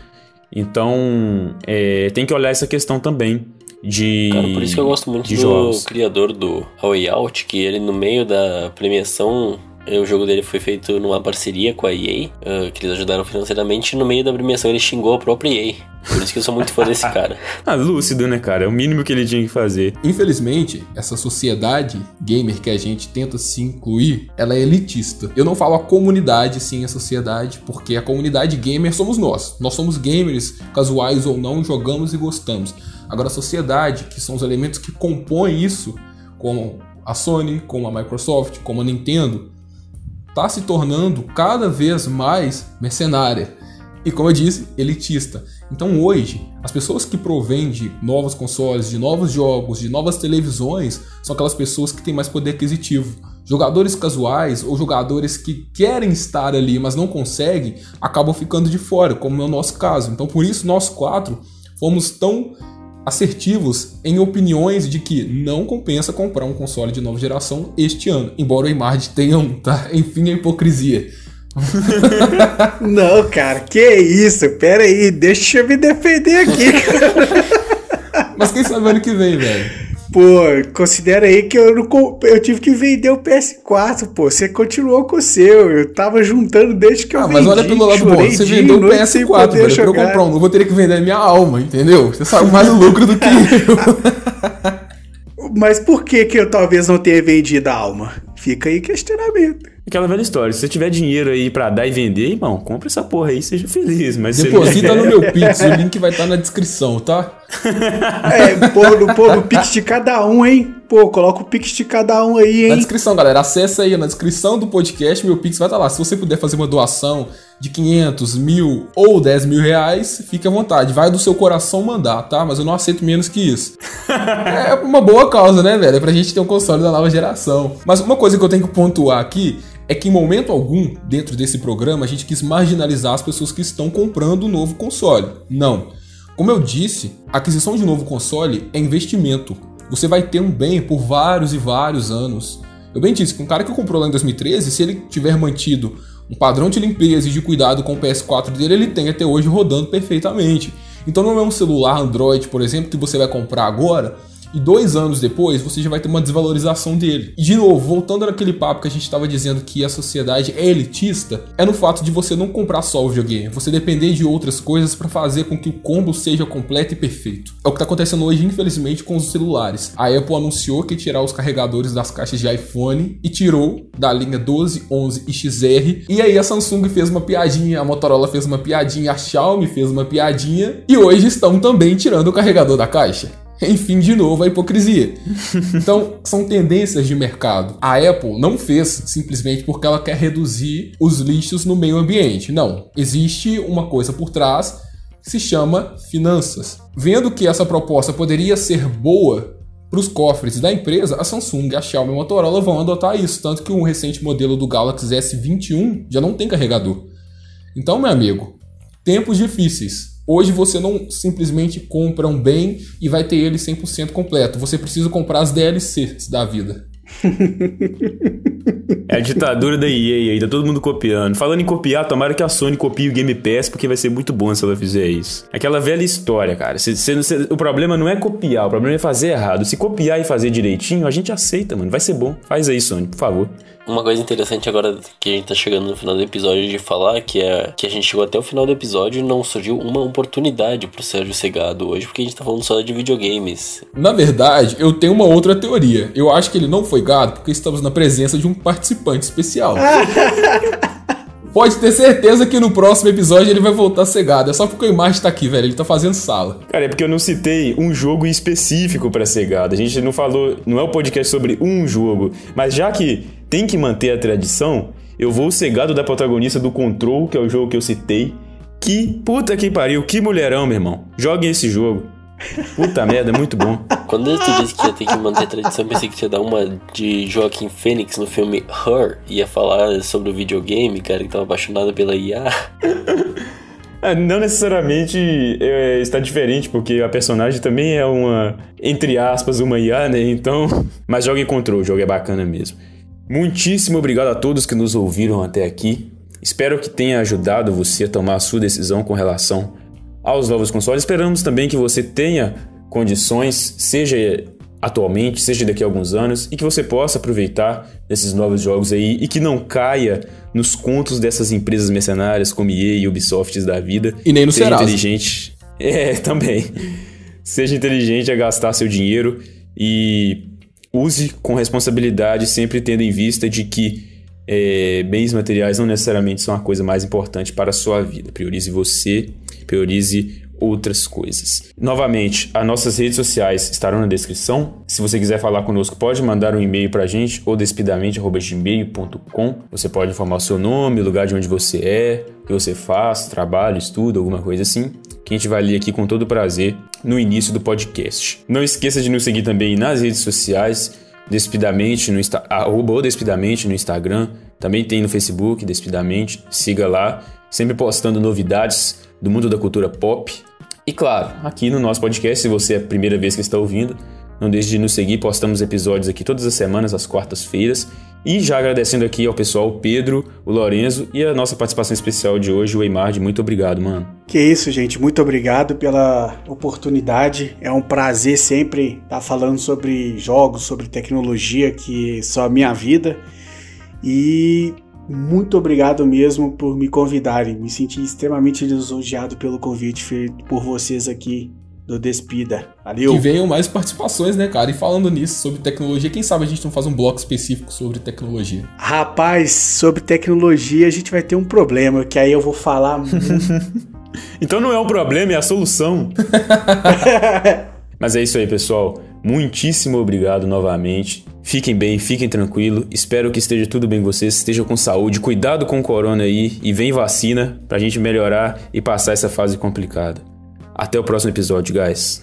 Então é, tem que olhar essa questão também de. Cara, por isso que eu gosto muito do jogos. criador do Way Out, que ele no meio da premiação o jogo dele foi feito numa parceria com a EA, uh, que eles ajudaram financeiramente, e no meio da premiação ele xingou a própria EA. Por isso que eu sou muito fã desse cara. Ah, lúcido, né, cara? É o mínimo que ele tinha que fazer. Infelizmente, essa sociedade gamer que a gente tenta se incluir, ela é elitista. Eu não falo a comunidade, sim, a sociedade, porque a comunidade gamer somos nós. Nós somos gamers, casuais ou não, jogamos e gostamos. Agora, a sociedade, que são os elementos que compõem isso, como a Sony, como a Microsoft, como a Nintendo, está se tornando cada vez mais mercenária e, como eu disse, elitista. Então hoje, as pessoas que provêm de novos consoles, de novos jogos, de novas televisões, são aquelas pessoas que têm mais poder aquisitivo. Jogadores casuais ou jogadores que querem estar ali, mas não conseguem, acabam ficando de fora, como é o nosso caso. Então por isso nós quatro fomos tão assertivos em opiniões de que não compensa comprar um console de nova geração este ano, embora o Imard tenha um, tá? Enfim, a hipocrisia. não, cara, que isso? Pera aí, deixa eu me defender aqui. Mas quem sabe ano que vem, velho? Pô, considera aí que eu, não, eu tive que vender o PS4, pô. Você continuou com o seu. Eu tava juntando desde que eu ah, vendi. mas olha pelo lado bom. Você vendeu o PS4, velho. Pra eu comprar um, eu vou ter que vender minha alma, entendeu? Você sabe mais o lucro do que eu. mas por que que eu talvez não tenha vendido a alma? Fica aí questionamento. Aquela velha história, se você tiver dinheiro aí para dar e vender, irmão, compra essa porra aí, seja feliz. Mas Deposita no meu Pix, o link vai estar tá na descrição, tá? é, pô, no, pô, no Pix de cada um, hein? Pô, coloca o Pix de cada um aí, hein? Na descrição, galera, acessa aí, na descrição do podcast, meu Pix vai estar tá lá. Se você puder fazer uma doação de 500, mil ou 10 mil reais, fique à vontade. Vai do seu coração mandar, tá? Mas eu não aceito menos que isso. é uma boa causa, né, velho? É pra gente ter um console da nova geração. Mas uma coisa que eu tenho que pontuar aqui é que em momento algum, dentro desse programa, a gente quis marginalizar as pessoas que estão comprando o um novo console. Não. Como eu disse, a aquisição de um novo console é investimento. Você vai ter um bem por vários e vários anos. Eu bem disse que um cara que comprou lá em 2013, se ele tiver mantido um padrão de limpeza e de cuidado com o PS4 dele, ele tem até hoje rodando perfeitamente. Então não é um celular Android, por exemplo, que você vai comprar agora e dois anos depois você já vai ter uma desvalorização dele. E de novo, voltando naquele papo que a gente estava dizendo que a sociedade é elitista, é no fato de você não comprar só o videogame, você depender de outras coisas para fazer com que o combo seja completo e perfeito. É o que está acontecendo hoje, infelizmente, com os celulares. A Apple anunciou que tirar os carregadores das caixas de iPhone e tirou da linha 12, 11 e XR. E aí a Samsung fez uma piadinha, a Motorola fez uma piadinha, a Xiaomi fez uma piadinha e hoje estão também tirando o carregador da caixa. Enfim, de novo, a hipocrisia. Então, são tendências de mercado. A Apple não fez simplesmente porque ela quer reduzir os lixos no meio ambiente. Não. Existe uma coisa por trás que se chama finanças. Vendo que essa proposta poderia ser boa para os cofres da empresa, a Samsung, a Xiaomi e a Motorola vão adotar isso. Tanto que um recente modelo do Galaxy S21 já não tem carregador. Então, meu amigo, tempos difíceis. Hoje você não simplesmente compra um bem e vai ter ele 100% completo. Você precisa comprar as DLCs da vida. É a ditadura da EA aí, tá todo mundo copiando. Falando em copiar, tomara que a Sony copie o Game Pass, porque vai ser muito bom se ela fizer isso. Aquela velha história, cara. O problema não é copiar, o problema é fazer errado. Se copiar e fazer direitinho, a gente aceita, mano. Vai ser bom. Faz aí, Sony, por favor. Uma coisa interessante agora que a gente tá chegando no final do episódio de falar, que é que a gente chegou até o final do episódio e não surgiu uma oportunidade pro Sérgio Segado hoje, porque a gente tá falando só de videogames. Na verdade, eu tenho uma outra teoria. Eu acho que ele não foi gado porque estamos na presença de um participante especial. Pode ter certeza que no próximo episódio ele vai voltar cegado. É só porque o Imagem tá aqui, velho. Ele tá fazendo sala. Cara, é porque eu não citei um jogo específico para cegado. A gente não falou, não é o um podcast sobre um jogo. Mas já que tem que manter a tradição, eu vou cegado da protagonista do Control, que é o jogo que eu citei. Que puta que pariu, que mulherão, meu irmão. Joguem esse jogo. Puta merda, é muito bom. Quando tu disse que ia ter que manter a tradição, pensei que ia dar uma de Joaquim Fênix no filme Her. Ia falar sobre o videogame, cara, que tava apaixonado pela IA. É, não necessariamente é, está diferente, porque a personagem também é uma, entre aspas, uma IA, né? Então. Mas joga em controle, o jogo é bacana mesmo. Muitíssimo obrigado a todos que nos ouviram até aqui. Espero que tenha ajudado você a tomar a sua decisão com relação aos novos consoles. Esperamos também que você tenha condições, seja atualmente, seja daqui a alguns anos, e que você possa aproveitar desses novos jogos aí e que não caia nos contos dessas empresas mercenárias como EA e Ubisoft da vida. E nem no Seja Serasa. inteligente. É, também. Seja inteligente a gastar seu dinheiro e use com responsabilidade, sempre tendo em vista de que é, bens materiais não necessariamente são a coisa mais importante para a sua vida. Priorize você, priorize outras coisas. Novamente, as nossas redes sociais estarão na descrição. Se você quiser falar conosco, pode mandar um e-mail para a gente ou despidamente@gmail.com. Você pode informar o seu nome, lugar de onde você é, o que você faz, trabalho, estudo, alguma coisa assim, que a gente vai ler aqui com todo prazer no início do podcast. Não esqueça de nos seguir também nas redes sociais, Despidamente no Insta, Despidamente no Instagram, também tem no Facebook, Despidamente, siga lá, sempre postando novidades do mundo da cultura pop. E claro, aqui no nosso podcast, se você é a primeira vez que está ouvindo, não deixe de nos seguir, postamos episódios aqui todas as semanas, às quartas-feiras. E já agradecendo aqui ao pessoal, o Pedro, o Lorenzo e a nossa participação especial de hoje, o Eimard. Muito obrigado, mano. Que isso, gente. Muito obrigado pela oportunidade. É um prazer sempre estar falando sobre jogos, sobre tecnologia, que só a minha vida. E muito obrigado mesmo por me convidarem. Me senti extremamente lisonjeado pelo convite feito por vocês aqui do Despida. Valeu! Que venham mais participações, né, cara? E falando nisso, sobre tecnologia, quem sabe a gente não faz um bloco específico sobre tecnologia. Rapaz, sobre tecnologia a gente vai ter um problema, que aí eu vou falar então não é um problema, é a solução. Mas é isso aí, pessoal. Muitíssimo obrigado novamente. Fiquem bem, fiquem tranquilos. Espero que esteja tudo bem com vocês, estejam com saúde. Cuidado com o corona aí e vem vacina pra gente melhorar e passar essa fase complicada. Até o próximo episódio, guys.